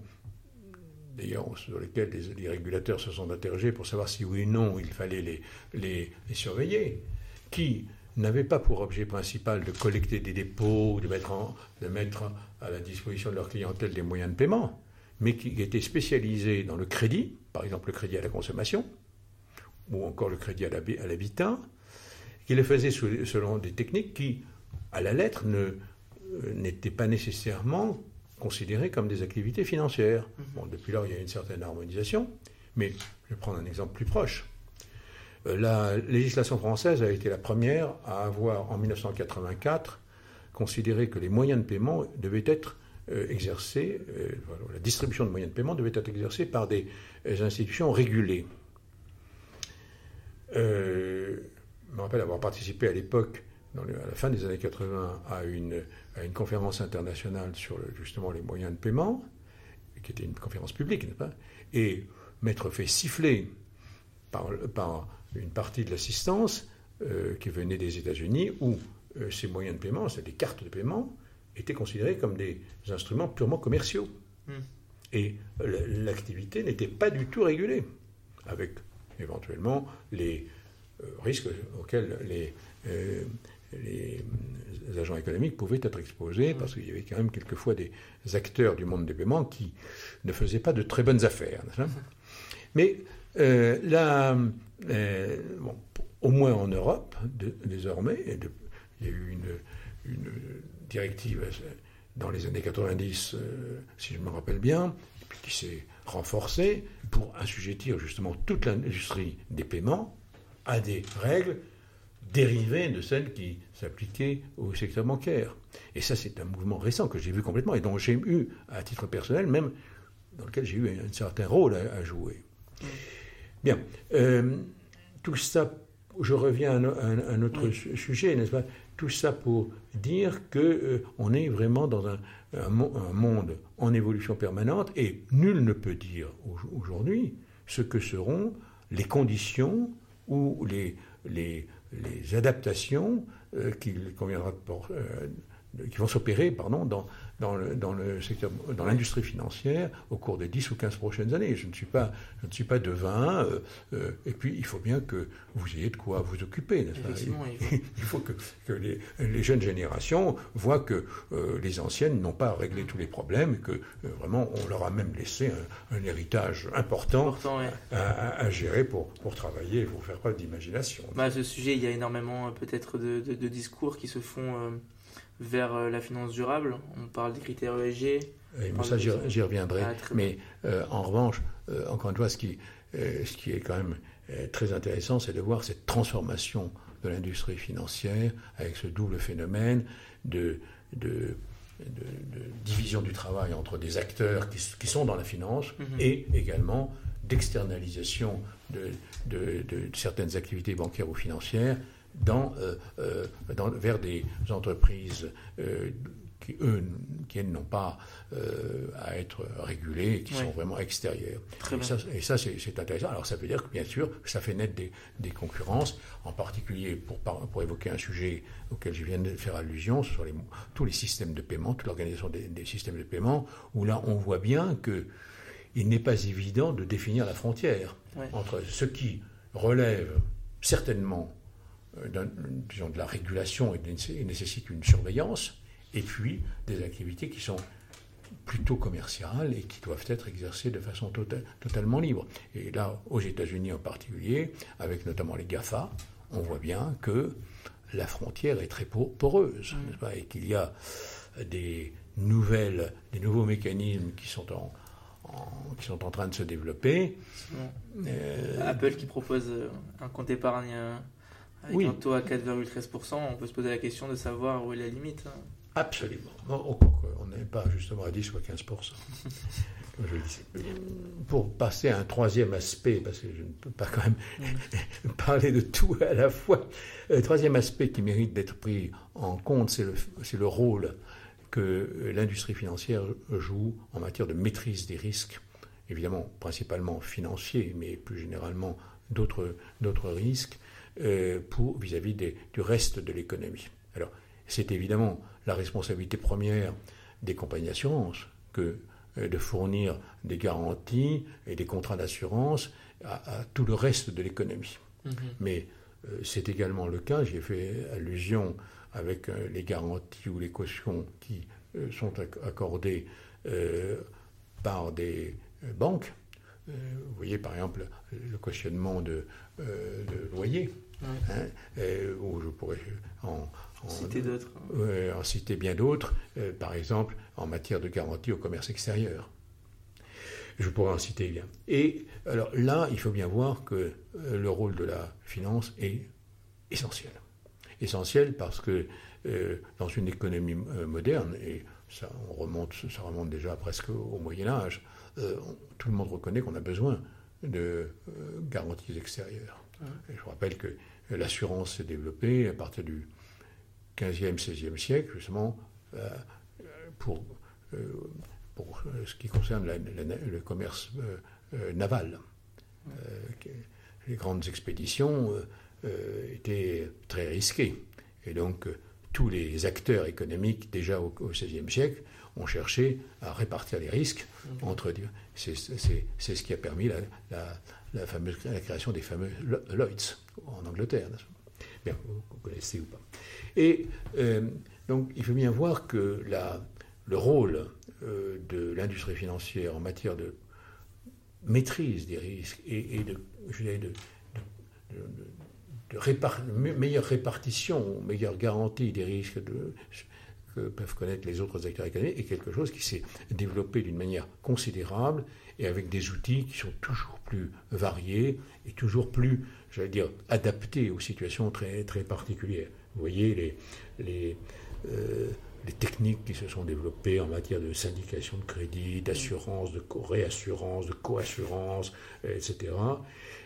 d'ailleurs sur lesquelles les, régulateurs se sont interrogés pour savoir si oui ou non il fallait les, les, surveiller, qui n'avaient pas pour objet principal de collecter des dépôts, de mettre, de mettre à la disposition de leur clientèle des moyens de paiement, mais qui étaient spécialisés dans le crédit, par exemple le crédit à la consommation, ou encore le crédit à l'habitat, qui le faisait selon des techniques qui, à la lettre, euh, n'étaient pas nécessairement considérées comme des activités financières. Mhm. Bon, depuis lors, il y a une certaine harmonisation, mais je vais prendre un exemple plus proche. Euh, la législation française a été la première à avoir, en 1984, considéré que les moyens de paiement devaient être euh, exercés, la distribution de moyens de paiement devait être exercée par des institutions régulées. Euh, je me rappelle avoir participé à l'époque, à la fin des années 80, à une, à une conférence internationale sur justement les moyens de paiement, qui était une conférence publique, n'est-ce pas? Et m'être fait siffler par, par une partie de l'assistance euh, qui venait des États-Unis, où euh, ces moyens de paiement, c'est des cartes de paiement, étaient considérés comme des instruments purement commerciaux. Hmm. Et l'activité n'était pas du tout régulée, avec éventuellement les euh, risques auxquels les, euh, les agents économiques pouvaient être exposés, parce qu'il y avait quand même quelquefois des acteurs du monde des paiements qui ne faisaient pas de très bonnes affaires. Mais euh, là, au moins en Europe, désormais, il y a eu une, une, directive dans les années 90, si je me rappelle bien, qui s'est renforcée pour assujettir justement toute l'industrie des paiements à des règles dérivées de celles qui s'appliquaient au secteur bancaire. Et ça, c'est un mouvement récent que j'ai vu complètement et dont j'ai eu, à titre personnel, même dans lequel j'ai eu un, certain rôle à, jouer. Bien. Euh, tout ça, je reviens à un, autre sujet, n'est-ce pas? Tout ça pour dire qu'on euh, on est vraiment dans un, un, monde en évolution permanente et nul ne peut dire aujourd'hui ce que seront les conditions ou les, les, les adaptations euh, qu'il conviendra de, euh, qui vont s'opérer pardon, dans, dans, le, dans, le secteur, dans l'industrie financière au cours des 10 ou 15 prochaines années. Je ne suis pas, je ne suis pas devin, euh, euh, et puis il faut bien que vous ayez de quoi vous occuper, n'est-ce pas? Il, faut. que, que les, les, jeunes générations voient que euh, les anciennes n'ont pas réglé tous les problèmes, et que vraiment on leur a même laissé un, héritage important, à, gérer pour, pour travailler et pour faire preuve d'imagination. Bah, à ce sujet, il y a énormément peut-être de, de, discours qui se font vers euh, la finance durable. On parle des critères ESG. ça, j'y reviendrai. Ah, mais euh, en revanche, euh, encore une fois, ce qui, ce qui est quand même très intéressant, c'est de voir cette transformation de l'industrie financière avec ce double phénomène de, de, division du travail entre des acteurs qui, sont dans la finance mhm. et également d'externalisation de, de, certaines activités bancaires ou financières dans, euh, euh, dans, vers des entreprises euh, qui, eux, qui n'ont pas à être régulées, qui sont vraiment extérieures. Et ça, c'est intéressant. Alors ça veut dire que, bien sûr, ça fait naître des, des concurrences, en particulier pour, pour évoquer un sujet auquel je viens de faire allusion, sur les, tous les systèmes de paiement, toute l'organisation des, des, systèmes de paiement, où là, on voit bien que il n'est pas évident de définir la frontière entre ce qui relève certainement euh, de la régulation et nécessite une surveillance, et puis des activités qui sont plutôt commerciales et qui doivent être exercées de façon tota-, totalement libre. Et là, aux États-Unis en particulier, avec notamment les GAFA, on voit bien que la frontière est très poreuse, mmh. et qu'il y a des nouvelles, des nouveaux mécanismes qui sont en, qui sont en train de se développer. Euh, Apple qui propose un compte épargne avec un taux à 4,13%, on peut se poser la question de savoir où est la limite. Hein. Absolument. on n'est pas justement à 10 ou à 15%. Pour passer à un troisième aspect, parce que je ne peux pas quand même mm. parler de tout à la fois, le troisième aspect qui mérite d'être pris en compte, c'est le, le, rôle que l'industrie financière joue en matière de maîtrise des risques, évidemment principalement financiers, mais plus généralement d'autres risques, pour vis-à-vis du reste de l'économie. Alors, c'est évidemment la responsabilité première des compagnies d'assurance que euh, de fournir des garanties et des contrats d'assurance à, tout le reste de l'économie. Mm-hmm. Mais euh, c'est également le cas, j'ai fait allusion avec les garanties ou les cautions qui sont accordées par des banques. Vous voyez par exemple le cautionnement de, de loyer Hein, euh, ou je pourrais en, citer d'autres. en citer bien d'autres, euh, par exemple en matière de garantie au commerce extérieur. Je pourrais en citer bien. Et alors là, il faut bien voir que euh, le rôle de la finance est essentiel. Essentiel parce que dans une économie moderne, et ça, on remonte, ça remonte déjà presque au Moyen Âge, tout le monde reconnaît qu'on a besoin de garanties extérieures. je rappelle que l'assurance s'est développée à partir du 15e, 16e siècle, justement, euh, pour, euh, pour ce qui concerne le commerce euh, naval. les grandes expéditions étaient très risquées. Et donc, tous les acteurs économiques, déjà au XVIe siècle, ont cherché à répartir les risques entre. C'est ce qui a permis la, la, fameuse, la création des fameux Lloyds en Angleterre. Bien, vous, connaissez ou pas. Et euh, donc, il faut bien voir que la, le rôle euh, de l'industrie financière en matière de maîtrise des risques et, de, je dirais de, de, meilleure répartition, meilleure garantie des risques que peuvent connaître les autres acteurs économiques est quelque chose qui s'est développé d'une manière considérable et avec des outils qui sont toujours plus variés et toujours plus, j'allais dire, adaptés aux situations très, très particulières. Vous voyez les, les, euh, les techniques qui se sont développées en matière de syndication de crédit, d'assurance, de réassurance, de coassurance, etc.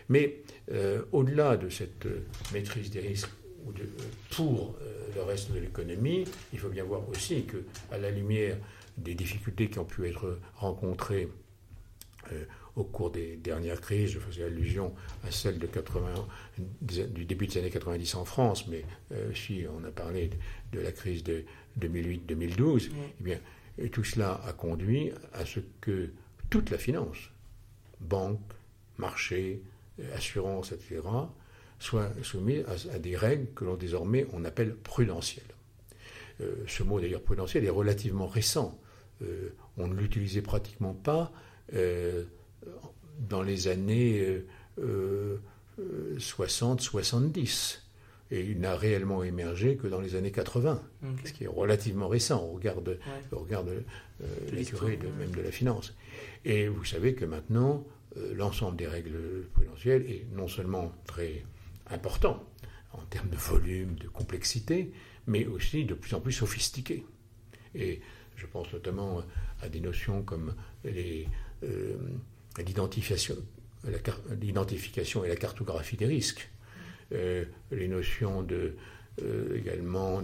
Mais euh, au-delà de cette euh, maîtrise des risques de, pour le reste de l'économie, il faut bien voir aussi que, à la lumière des difficultés qui ont pu être rencontrées au cours des dernières crises. Je faisais allusion à celle de 80, du début des années 90 en France, mais si on a parlé de, la crise de 2008-2012, eh bien, tout cela a conduit à ce que toute la finance, banque, marché, assurance, etc., soit soumise à, des règles que l'on désormais on appelle prudentielles. Euh, ce mot d'ailleurs prudentiel est relativement récent. Euh, on ne l'utilisait pratiquement pas euh, dans les années 60-70. Et il n'a réellement émergé que dans les années 80, ce qui est relativement récent au regard de, la durée même de la finance. Et vous savez que maintenant, l'ensemble des règles prudentielles est non seulement très important en termes de volume, de complexité, mais aussi de plus en plus sophistiqué. Et je pense notamment à des notions comme euh, l'identification et la cartographie des risques, euh, les notions de, euh, également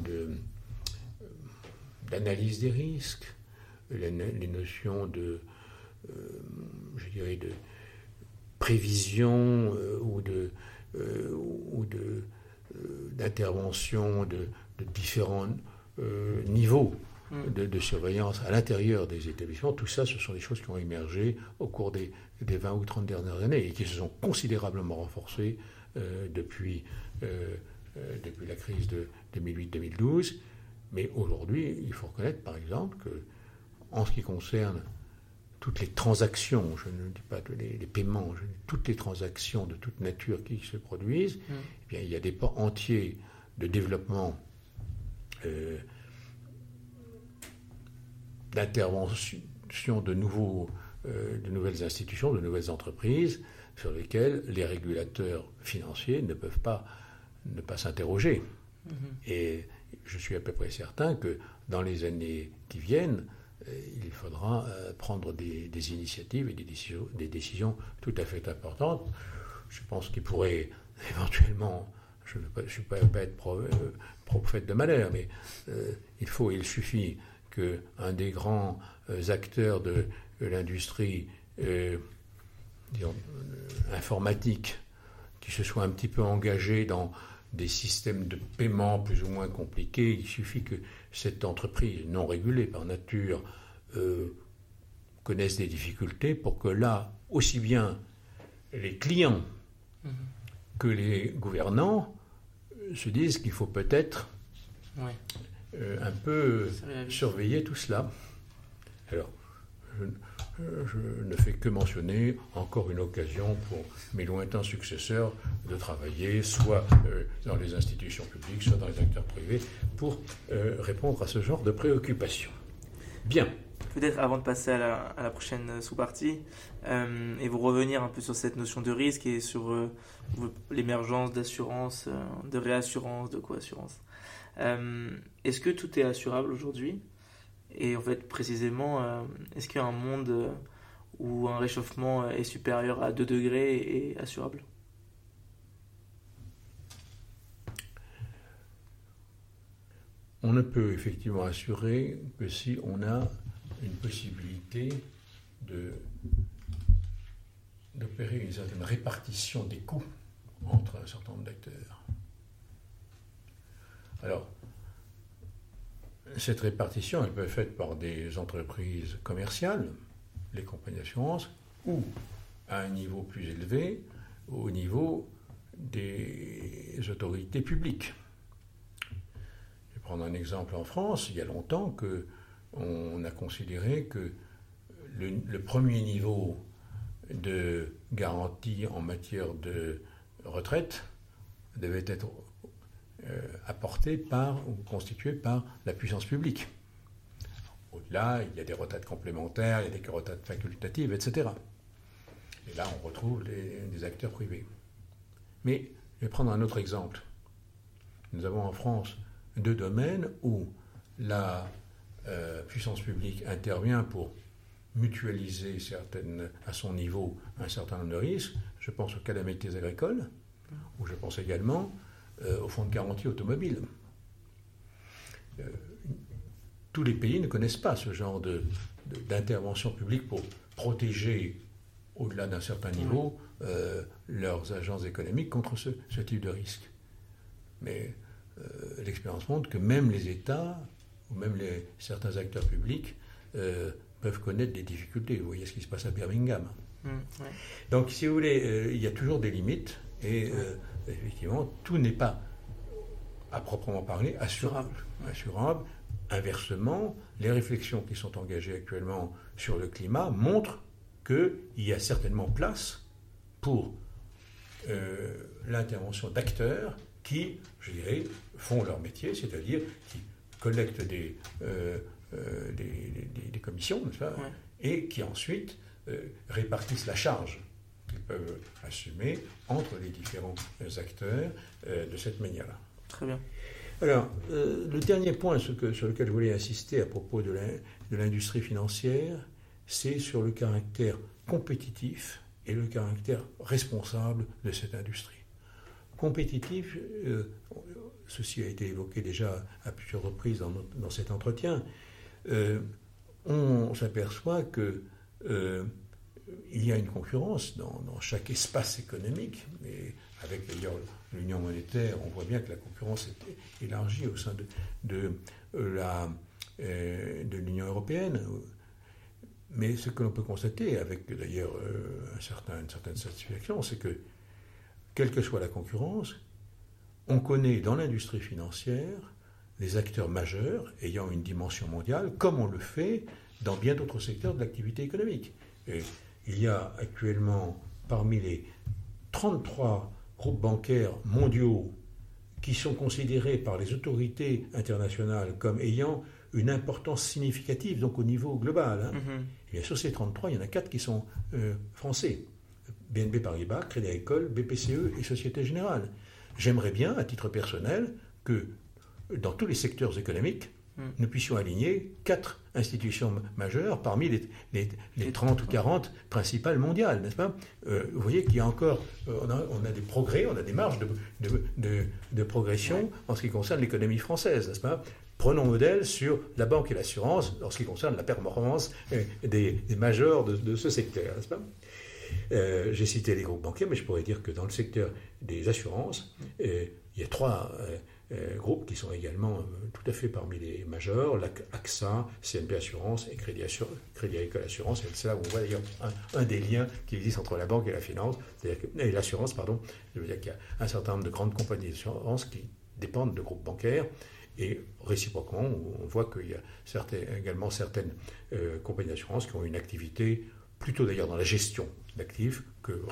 d'analyse des risques, les, notions de, je dirais, de prévision ou de euh, ou euh, d'intervention de, différents euh, niveaux mm. de, surveillance à l'intérieur des établissements. Tout ça, ce sont des choses qui ont émergé au cours des, 20 ou 30 dernières années et qui se sont considérablement renforcées depuis, depuis la crise de 2008-2012. Mais aujourd'hui, il faut reconnaître, par exemple, que en ce qui concerne toutes les transactions, je ne dis pas les, paiements, toutes les transactions de toute nature qui se produisent, mm. eh bien, il y a des pans entiers de développement, euh, d'intervention de, nouveaux, euh, de nouvelles institutions, de nouvelles entreprises, sur lesquelles les régulateurs financiers ne peuvent pas ne pas s'interroger. Mm-hmm. Et je suis à peu près certain que dans les années qui viennent, il faudra euh, prendre des, initiatives et des décisions, des décisions, tout à fait importantes. Je pense qu'il pourrait éventuellement, je ne suis pas, euh, prophète de malheur, mais il faut, il suffit qu'un des grands acteurs de, l'industrie informatique qui se soit un petit peu engagé dans des systèmes de paiement plus ou moins compliqués, il suffit que cette entreprise non régulée par nature euh, connaisse des difficultés pour que là, aussi bien les clients mhm. que les gouvernants euh, se disent qu'il faut peut-être euh, un peu surveiller tout cela. Alors, je, ne fais que mentionner encore une occasion pour mes lointains successeurs de travailler soit dans les institutions publiques, soit dans les acteurs privés, pour répondre à ce genre de préoccupations. Bien. Peut-être avant de passer à la, prochaine sous-partie, euh, et vous revenir un peu sur cette notion de risque et sur euh, l'émergence d'assurance, euh, de réassurance, de co-assurance. est-ce que tout est assurable aujourd'hui? Et en fait, précisément, est-ce qu'il y a un monde où un réchauffement est supérieur à 2 degrés et assurable? On ne peut effectivement assurer que si on a une possibilité d'opérer une certaine répartition des coûts entre un certain nombre d'acteurs. Alors, cette répartition, peut être faite par des entreprises commerciales, les compagnies d'assurance, ou à un niveau plus élevé, au niveau des autorités publiques. Je vais prendre un exemple en France. Il y a longtemps que on a considéré que le, premier niveau de garantie en matière de retraite devait être euh, apporté par ou constitué par la puissance publique. Au-delà, il y a des retraites complémentaires, il y a des retraites facultatives, etc. Et là, on retrouve des acteurs privés. Mais je vais prendre un autre exemple. Nous avons en France deux domaines où la euh, puissance publique intervient pour mutualiser certaines, à son niveau un certain nombre de risques. Je pense aux calamités agricoles, ou je pense également au fonds de garantie automobile. Euh, tous les pays ne connaissent pas ce genre d'intervention publique pour protéger au-delà d'un certain niveau, leurs agences économiques contre ce, type de risque. Mais l'expérience montre que même les États, ou même les, certains acteurs publics, peuvent connaître des difficultés. Vous voyez ce qui se passe à Birmingham. Mmh, Donc, si vous voulez, il y a toujours des limites. Et effectivement, tout n'est pas à proprement parler assurable. assurable. Inversement, les réflexions qui sont engagées actuellement sur le climat montrent qu'il y a certainement place pour euh, l'intervention d'acteurs qui, je dirais, font leur métier, c'est-à-dire qui collectent des, euh, euh, des, commissions, et qui ensuite répartissent la charge qu'ils peuvent assumer entre les différents acteurs de cette manière-là. Très bien. Alors, euh, le dernier point sur, lequel je voulais insister à propos de l'industrie financière, c'est sur le caractère compétitif et le caractère responsable de cette industrie. Compétitif, euh, ceci a été évoqué déjà à plusieurs reprises dans, cet entretien, euh, on s'aperçoit que il y a une concurrence dans, chaque espace économique, et avec d'ailleurs l'union monétaire, on voit bien que la concurrence est élargie au sein de, euh, euh, l'Union européenne. Mais ce que l'on peut constater, avec d'ailleurs euh, une certaine satisfaction, c'est que, quelle que soit la concurrence, on connaît dans l'industrie financière des acteurs majeurs ayant une dimension mondiale, comme on le fait dans bien d'autres secteurs de l'activité économique. Il y a actuellement parmi les 33 groupes bancaires mondiaux qui sont considérés par les autorités internationales comme ayant une importance significative, donc au niveau global. Hein. Mm-hmm. Et sur ces 33, il y en a 4 qui sont euh, français. BNB Paribas, Crédit Agricole, BPCE et Société Générale. J'aimerais bien, à titre personnel, que dans tous les secteurs économiques, mm. Nous puissions aligner quatre institutions majeures parmi les, les, 30 ou 40 principales mondiales, n'est-ce pas? Euh, Vous voyez qu'il y a encore, euh, on, a, des progrès, on a des marges de, de, progression en ce qui concerne l'économie française, n'est-ce pas? Prenons modèle sur la banque et l'assurance en ce qui concerne la performance euh, des, majeurs de, ce secteur, n'est-ce pas? J'ai cité les groupes bancaires, mais je pourrais dire que dans le secteur des assurances, il y a trois euh, groupes qui sont également euh, tout à fait parmi les majeurs, AXA, CNP Assurance et Crédit, Agricole Assurance. C'est là où on voit d'ailleurs un, des liens qui existe entre la banque et la finance, et l'assurance, pardon. Je veux dire qu'il y a un certain nombre de grandes compagnies d'assurance qui dépendent de groupes bancaires. Et réciproquement, on voit qu'il y a également certaines euh, compagnies d'assurance qui ont une activité plutôt d'ailleurs dans la gestion d'actifs que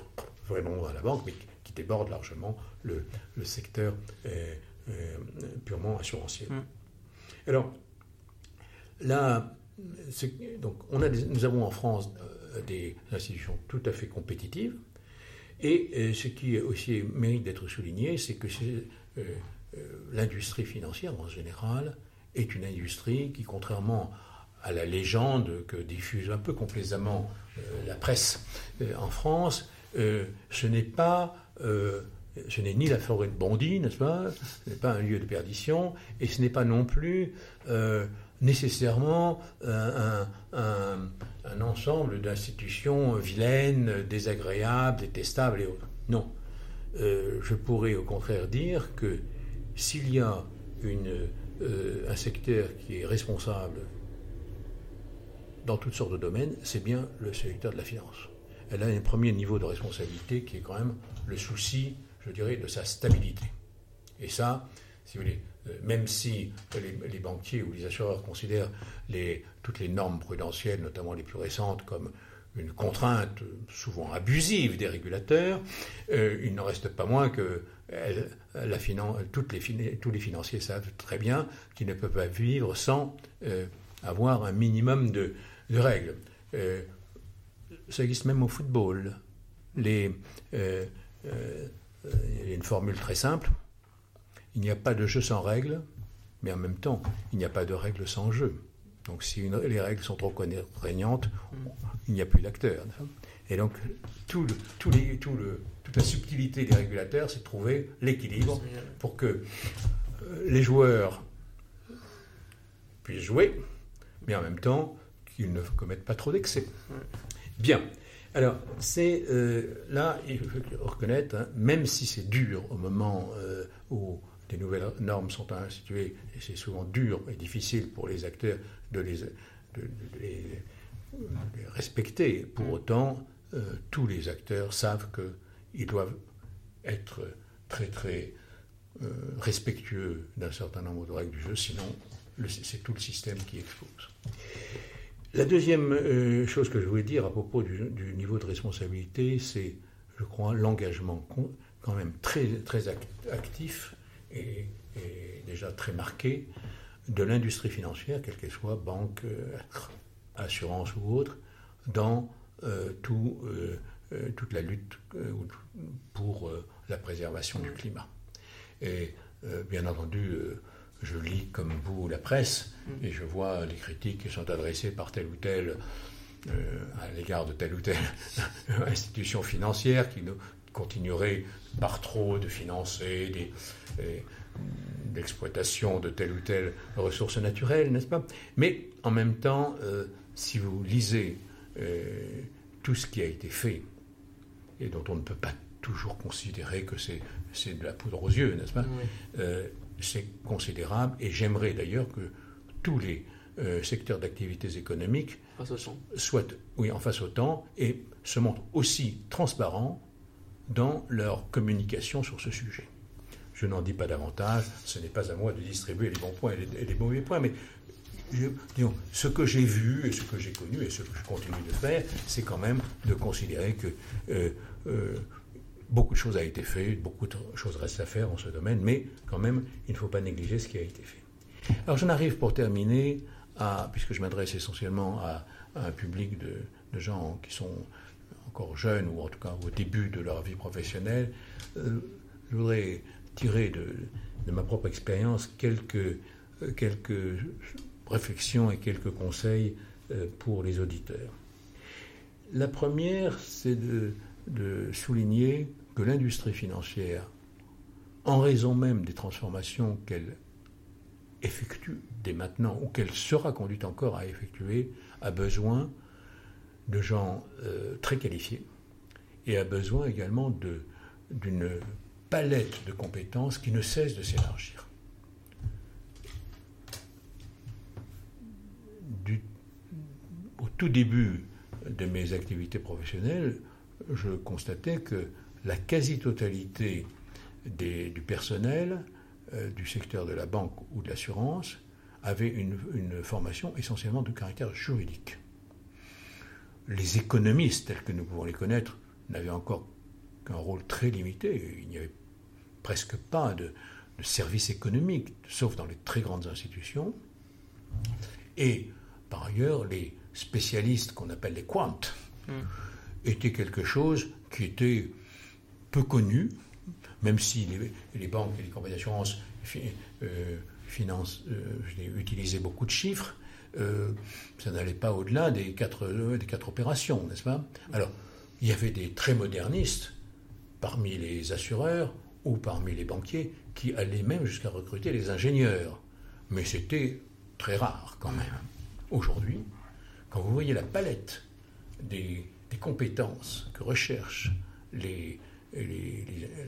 vraiment à la banque, mais qui déborde largement le, secteur euh, purement assuranciel. Mm. Alors, là, donc, on a nous avons en France euh, des institutions tout à fait compétitives. Et euh, ce qui aussi mérite d'être souligné, c'est que l'industrie financière en général est une industrie qui, contrairement à la légende que diffuse un peu complaisamment la presse en France, ce n'est pas ce n'est ni la forêt de Bondy, n'est-ce pas? Ce n'est pas un lieu de perdition, et ce n'est pas non plus euh, nécessairement un, ensemble d'institutions vilaines, désagréables, détestables et autres. Non. Euh, je pourrais au contraire dire que s'il y a euh, un secteur qui est responsable dans toutes sortes de domaines, c'est bien le secteur de la finance. Elle a un premier niveau de responsabilité qui est quand même le souci je dirais, de sa stabilité. Et ça, si vous voulez, euh, même si les, banquiers ou les assureurs considèrent les, toutes les normes prudentielles, notamment les plus récentes, comme une contrainte souvent abusive des régulateurs, euh, il n'en reste pas moins que la toutes les, tous les financiers savent très bien qu'ils ne peuvent pas vivre sans euh, avoir un minimum de, règles. ça existe même au football. Les, il y a une formule très simple. Il n'y a pas de jeu sans règles, mais en même temps, il n'y a pas de règles sans jeu. Donc si les règles sont trop contraignantes, il n'y a plus d'acteurs. Et donc, toute la subtilité des régulateurs, c'est de trouver l'équilibre pour que euh, les joueurs puissent jouer, mais en même temps qu'ils ne commettent pas trop d'excès. Bien. Alors, c'est là, il faut reconnaître, hein, même si c'est dur au moment où des nouvelles normes sont instituées, et c'est souvent dur et difficile pour les acteurs de les, respecter. Pour autant, euh, tous les acteurs savent qu'ils doivent être très très euh, respectueux d'un certain nombre de règles du jeu, sinon c'est tout le système qui explose. La deuxième euh, chose que je voulais dire à propos du, niveau de responsabilité, c'est, je crois, l'engagement quand même très, très actif et, déjà très marqué de l'industrie financière, quelle qu'elle soit, banque, assurance ou autre, dans euh, euh, euh, toute la lutte pour la préservation du climat. Et bien entendu, je lis comme vous la presse mm. et je vois les critiques qui sont adressées par tel ou tel à l'égard de telle ou telle institution financière qui continuerait par trop de financer des, l'exploitation de telle ou telle ressource naturelle, n'est-ce pas? Mais en même temps, si vous lisez euh, tout ce qui a été fait, et dont on ne peut pas toujours considérer que c'est de la poudre aux yeux, n'est-ce pas? Euh, C'est considérable, et j'aimerais d'ailleurs que tous les euh, secteurs d'activités économiques soient oui, en face au temps et se montrent aussi transparents dans leur communication sur ce sujet. Je n'en dis pas davantage, ce n'est pas à moi de distribuer les bons points et les mauvais points, mais ce que j'ai vu et ce que j'ai connu et ce que je continue de faire, c'est quand même de considérer que euh, euh, beaucoup de choses ont été faites, beaucoup de choses restent à faire en ce domaine, mais quand même, il ne faut pas négliger ce qui a été fait. Alors j'en arrive pour terminer à, puisque je m'adresse essentiellement à, un public de, gens qui sont encore jeunes ou en tout cas au début de leur vie professionnelle, euh, je voudrais tirer de, de ma propre expérience quelques, quelques réflexions et quelques conseils euh, pour les auditeurs. La première, c'est de, souligner que l'industrie financière, en raison même des transformations qu'elle effectue dès maintenant, ou qu'elle sera conduite encore à effectuer, a besoin de gens euh, très qualifiés et a besoin également d'une palette de compétences qui ne cesse de s'élargir. au tout début de mes activités professionnelles, je constatais que la quasi-totalité du personnel euh, du secteur de la banque ou de l'assurance avait une, formation essentiellement de caractère juridique. Les économistes, tels que nous pouvons les connaître, n'avaient encore qu'un rôle très limité. Il n'y avait presque pas de, de service économique, sauf dans les très grandes institutions. Et par ailleurs, les spécialistes qu'on appelle les quants hmm. étaient quelque chose qui était peu connu, même si les, banques et les compagnies d'assurance euh, euh, utilisaient beaucoup de chiffres, euh, ça n'allait pas au-delà des quatre, des quatre opérations, n'est-ce pas? Alors, il y avait des très modernistes parmi les assureurs ou parmi les banquiers qui allaient même jusqu'à recruter les ingénieurs. Mais c'était très rare quand même. Aujourd'hui, quand vous voyez la palette des, compétences que recherche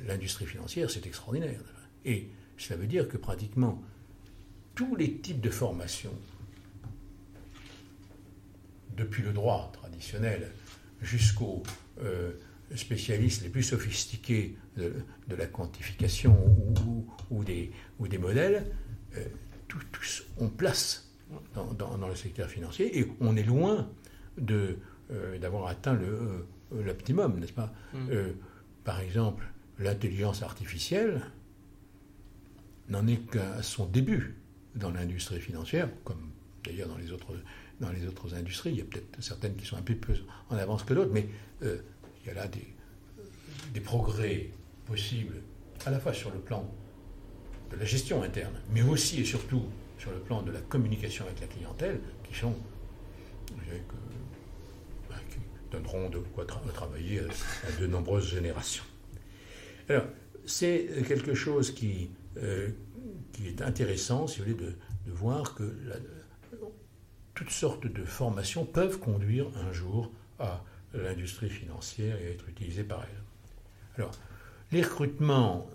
l'industrie financière, c'est extraordinaire. Et cela veut dire que pratiquement tous les types de formations, depuis le droit traditionnel jusqu'aux euh, spécialistes les plus sophistiqués de, la quantification ou, des, modèles, euh, tous ont place dans, le secteur financier et on est loin euh, d'avoir atteint l'optimum, n'est-ce pas? Mm. Euh, Par exemple, l'intelligence artificielle n'en est qu'à son début dans l'industrie financière, comme d'ailleurs dans les autres, dans les autres industries. Il y a peut-être certaines qui sont un peu plus en avance que d'autres, mais il y a là des, des progrès possibles, à la fois sur le plan de la gestion interne, mais aussi et surtout sur le plan de la communication avec la clientèle, qui sont bah, qui donneront de quoi travailler à, de nombreuses générations. Alors, c'est quelque chose qui, euh, qui est intéressant, si vous voulez, de, voir que toutes sortes de formations peuvent conduire un jour à l'industrie financière et être utilisé par elle. Alors, les recrutements,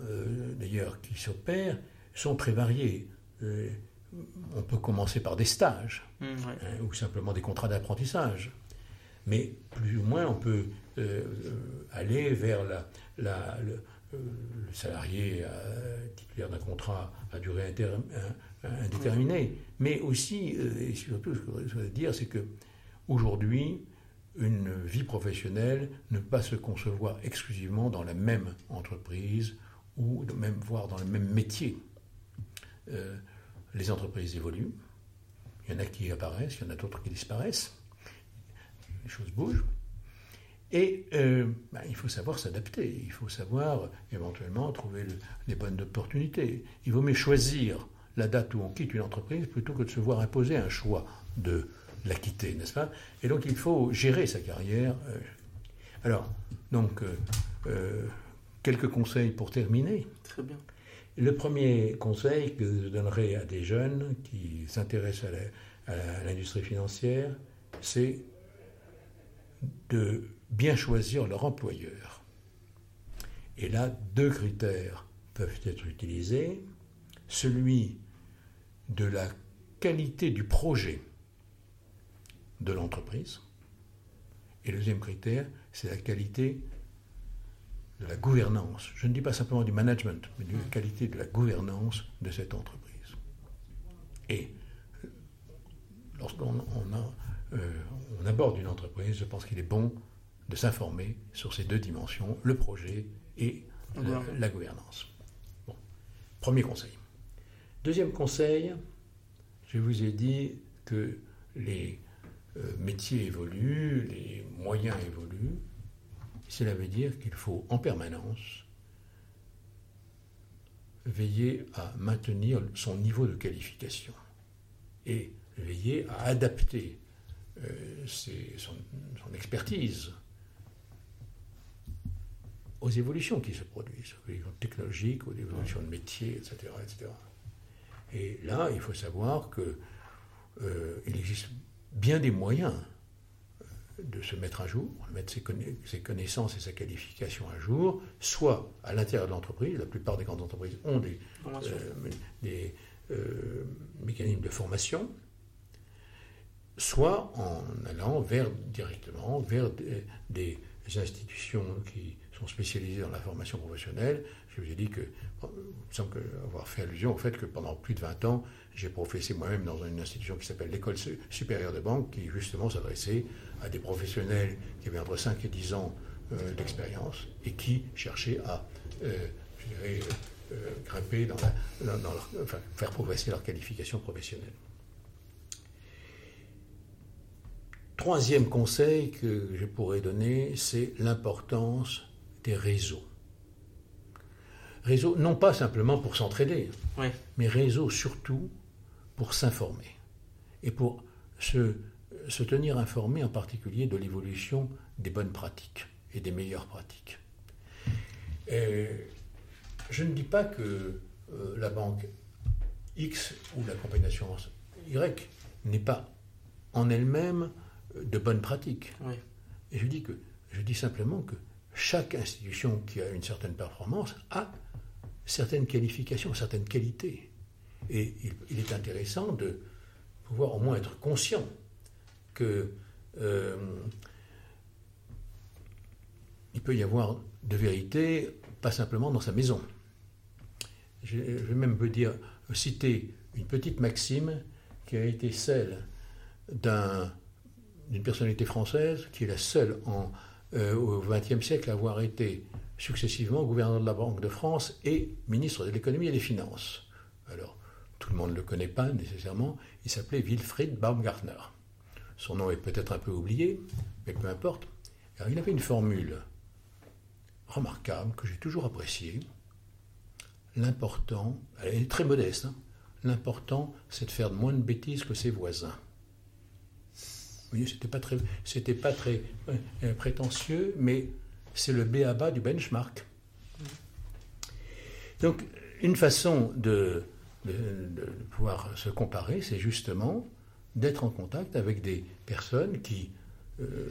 d'ailleurs, qui s'opèrent sont très variés. on peut commencer par des stages mmh, hein, ou simplement des contrats d'apprentissage. Mais plus ou moins, on peut aller vers la, le, salarié titulaire d'un contrat à durée indéterminée. Mais aussi, et surtout, ce que je voudrais dire, c'est que aujourd'hui, une vie professionnelle ne peut pas se concevoir exclusivement dans la même entreprise ou même voire dans le même métier. Euh, les entreprises évoluent, il y en a qui apparaissent, il y en a d'autres qui disparaissent, les choses bougent. Et euh, ben, il faut savoir s'adapter, il faut savoir éventuellement trouver les bonnes opportunités. Il vaut mieux choisir la date où on quitte une entreprise plutôt que de se voir imposer un choix de la quitter, n'est-ce pas? Et donc il faut gérer sa carrière. Euh. Alors, donc, euh, quelques conseils pour terminer. Très bien. Le premier conseil que je donnerai à des jeunes qui s'intéressent à l'industrie financière, c'est de bien choisir leur employeur. Et là, deux critères peuvent être utilisés. Celui de la qualité du projet de l'entreprise. Et le deuxième critère, c'est la qualité de la gouvernance. Je ne dis pas simplement du management, mais de la mmh. qualité de la gouvernance de cette entreprise. Et lorsqu'on on, euh, on aborde une entreprise, je pense qu'il est bon de s'informer sur ces deux dimensions, le projet et la, gouvernance. Premier conseil. Deuxième conseil, je vous ai dit que les euh, métiers évoluent, les moyens évoluent. Cela veut dire qu'il faut en permanence veiller à maintenir son niveau de qualification et veiller à adapter euh, son, expertise aux évolutions qui se produisent, aux évolutions technologiques, aux évolutions de métiers, etc., etc. Et là, il faut savoir qu'il euh, existe bien des moyens euh, de se mettre à jour, de mettre ses, connaissances et sa qualification à jour, soit à l'intérieur de l'entreprise, la plupart des grandes entreprises ont des, des mécanismes de formation, soit en allant vers directement vers des, institutions qui sont spécialisées dans la formation professionnelle. Je vous ai dit que, sans avoir fait allusion au fait que pendant plus de 20 ans, j'ai professé moi-même dans une institution qui s'appelle l'École supérieure de banque, qui justement s'adressait à des professionnels qui avaient entre 5 et 10 ans euh, d'expérience et qui cherchaient à, euh, je dirais, euh, grimper dans, leur, faire progresser leur qualification professionnelle. Troisième conseil que je pourrais donner, c'est l'importance des réseaux. Réseaux, non pas simplement pour s'entraider, mais réseaux surtout pour s'informer et pour se, se, tenir informé en particulier de l'évolution des bonnes pratiques et des meilleures pratiques. je ne dis pas que euh, la banque X ou la compagnie d'assurance Y n'est pas en elle-même de bonnes pratiques. Et je dis, que, je dis simplement que chaque institution qui a une certaine performance a certaines qualifications, certaines qualités. Et il, est intéressant de pouvoir au moins être conscient que euh, il peut y avoir de vérité, pas simplement dans sa maison. Je, je vais même peut dire, citer une petite maxime qui a été celle d'un d'une personnalité française qui est la seule euh, au XXe siècle à avoir été successivement gouverneur de la Banque de France et ministre de l'économie et des finances. Alors, tout le monde ne le connaît pas nécessairement, il s'appelait Wilfried Baumgartner. Son nom est peut-être un peu oublié, mais peu importe. Il avait une formule remarquable que j'ai toujours appréciée. L'important, elle est très modeste, hein. l'important c'est de faire moins de bêtises que ses voisins. Voyez, c'était pas très, pas très euh, prétentieux, mais c'est le B à bas du benchmark. Donc, une façon de, pouvoir se comparer, c'est justement d'être en contact avec des personnes qui, euh,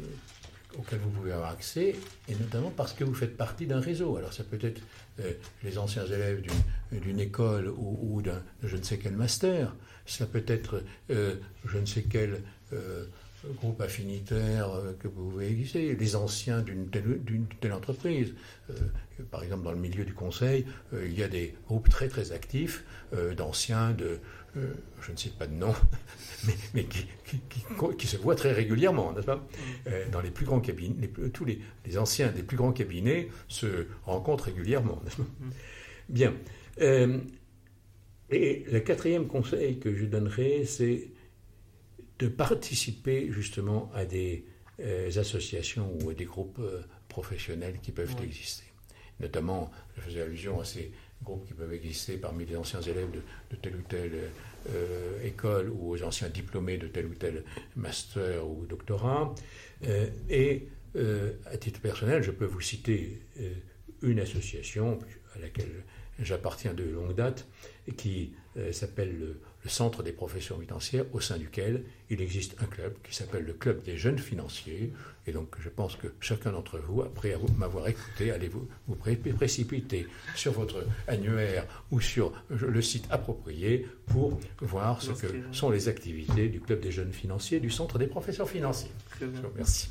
auquel vous pouvez avoir accès, et notamment parce que vous faites partie d'un réseau. Alors ça peut être euh, les anciens élèves d'une école ou, d'un je ne sais quel master, ça peut être euh, je ne sais quel euh, groupe affinitaire que vous pouvez exister, les anciens d'une telle, telle, entreprise. par exemple, dans le milieu du conseil, il y a des groupes très très actifs d'anciens de euh, je ne sais pas de nom, mais, qui, se voit très régulièrement, n'est-ce pas? Euh, Dans les plus grands cabinets, tous les, anciens des plus grands cabinets se rencontrent régulièrement, n'est-ce pas? Bien. Euh, et le quatrième conseil que je donnerai, c'est de participer justement à des associations ou à des groupes professionnels qui peuvent exister. Notamment, je faisais allusion à ces groupes qui peuvent exister parmi les anciens élèves de, telle ou telle euh, école ou aux anciens diplômés de tel ou tel master ou doctorat. Euh, et euh, à titre personnel, je peux vous citer une association à laquelle j'appartiens de longue date qui s'appelle le centre des professions financières, au sein duquel il existe un club qui s'appelle le Club des jeunes financiers. Et donc, je pense que chacun d'entre vous, après m'avoir écouté, allez vous, vous précipiter sur votre annuaire ou sur le site approprié pour voir ce que sont les activités du Club des jeunes financiers du centre des professions financiers. Je vous remercie.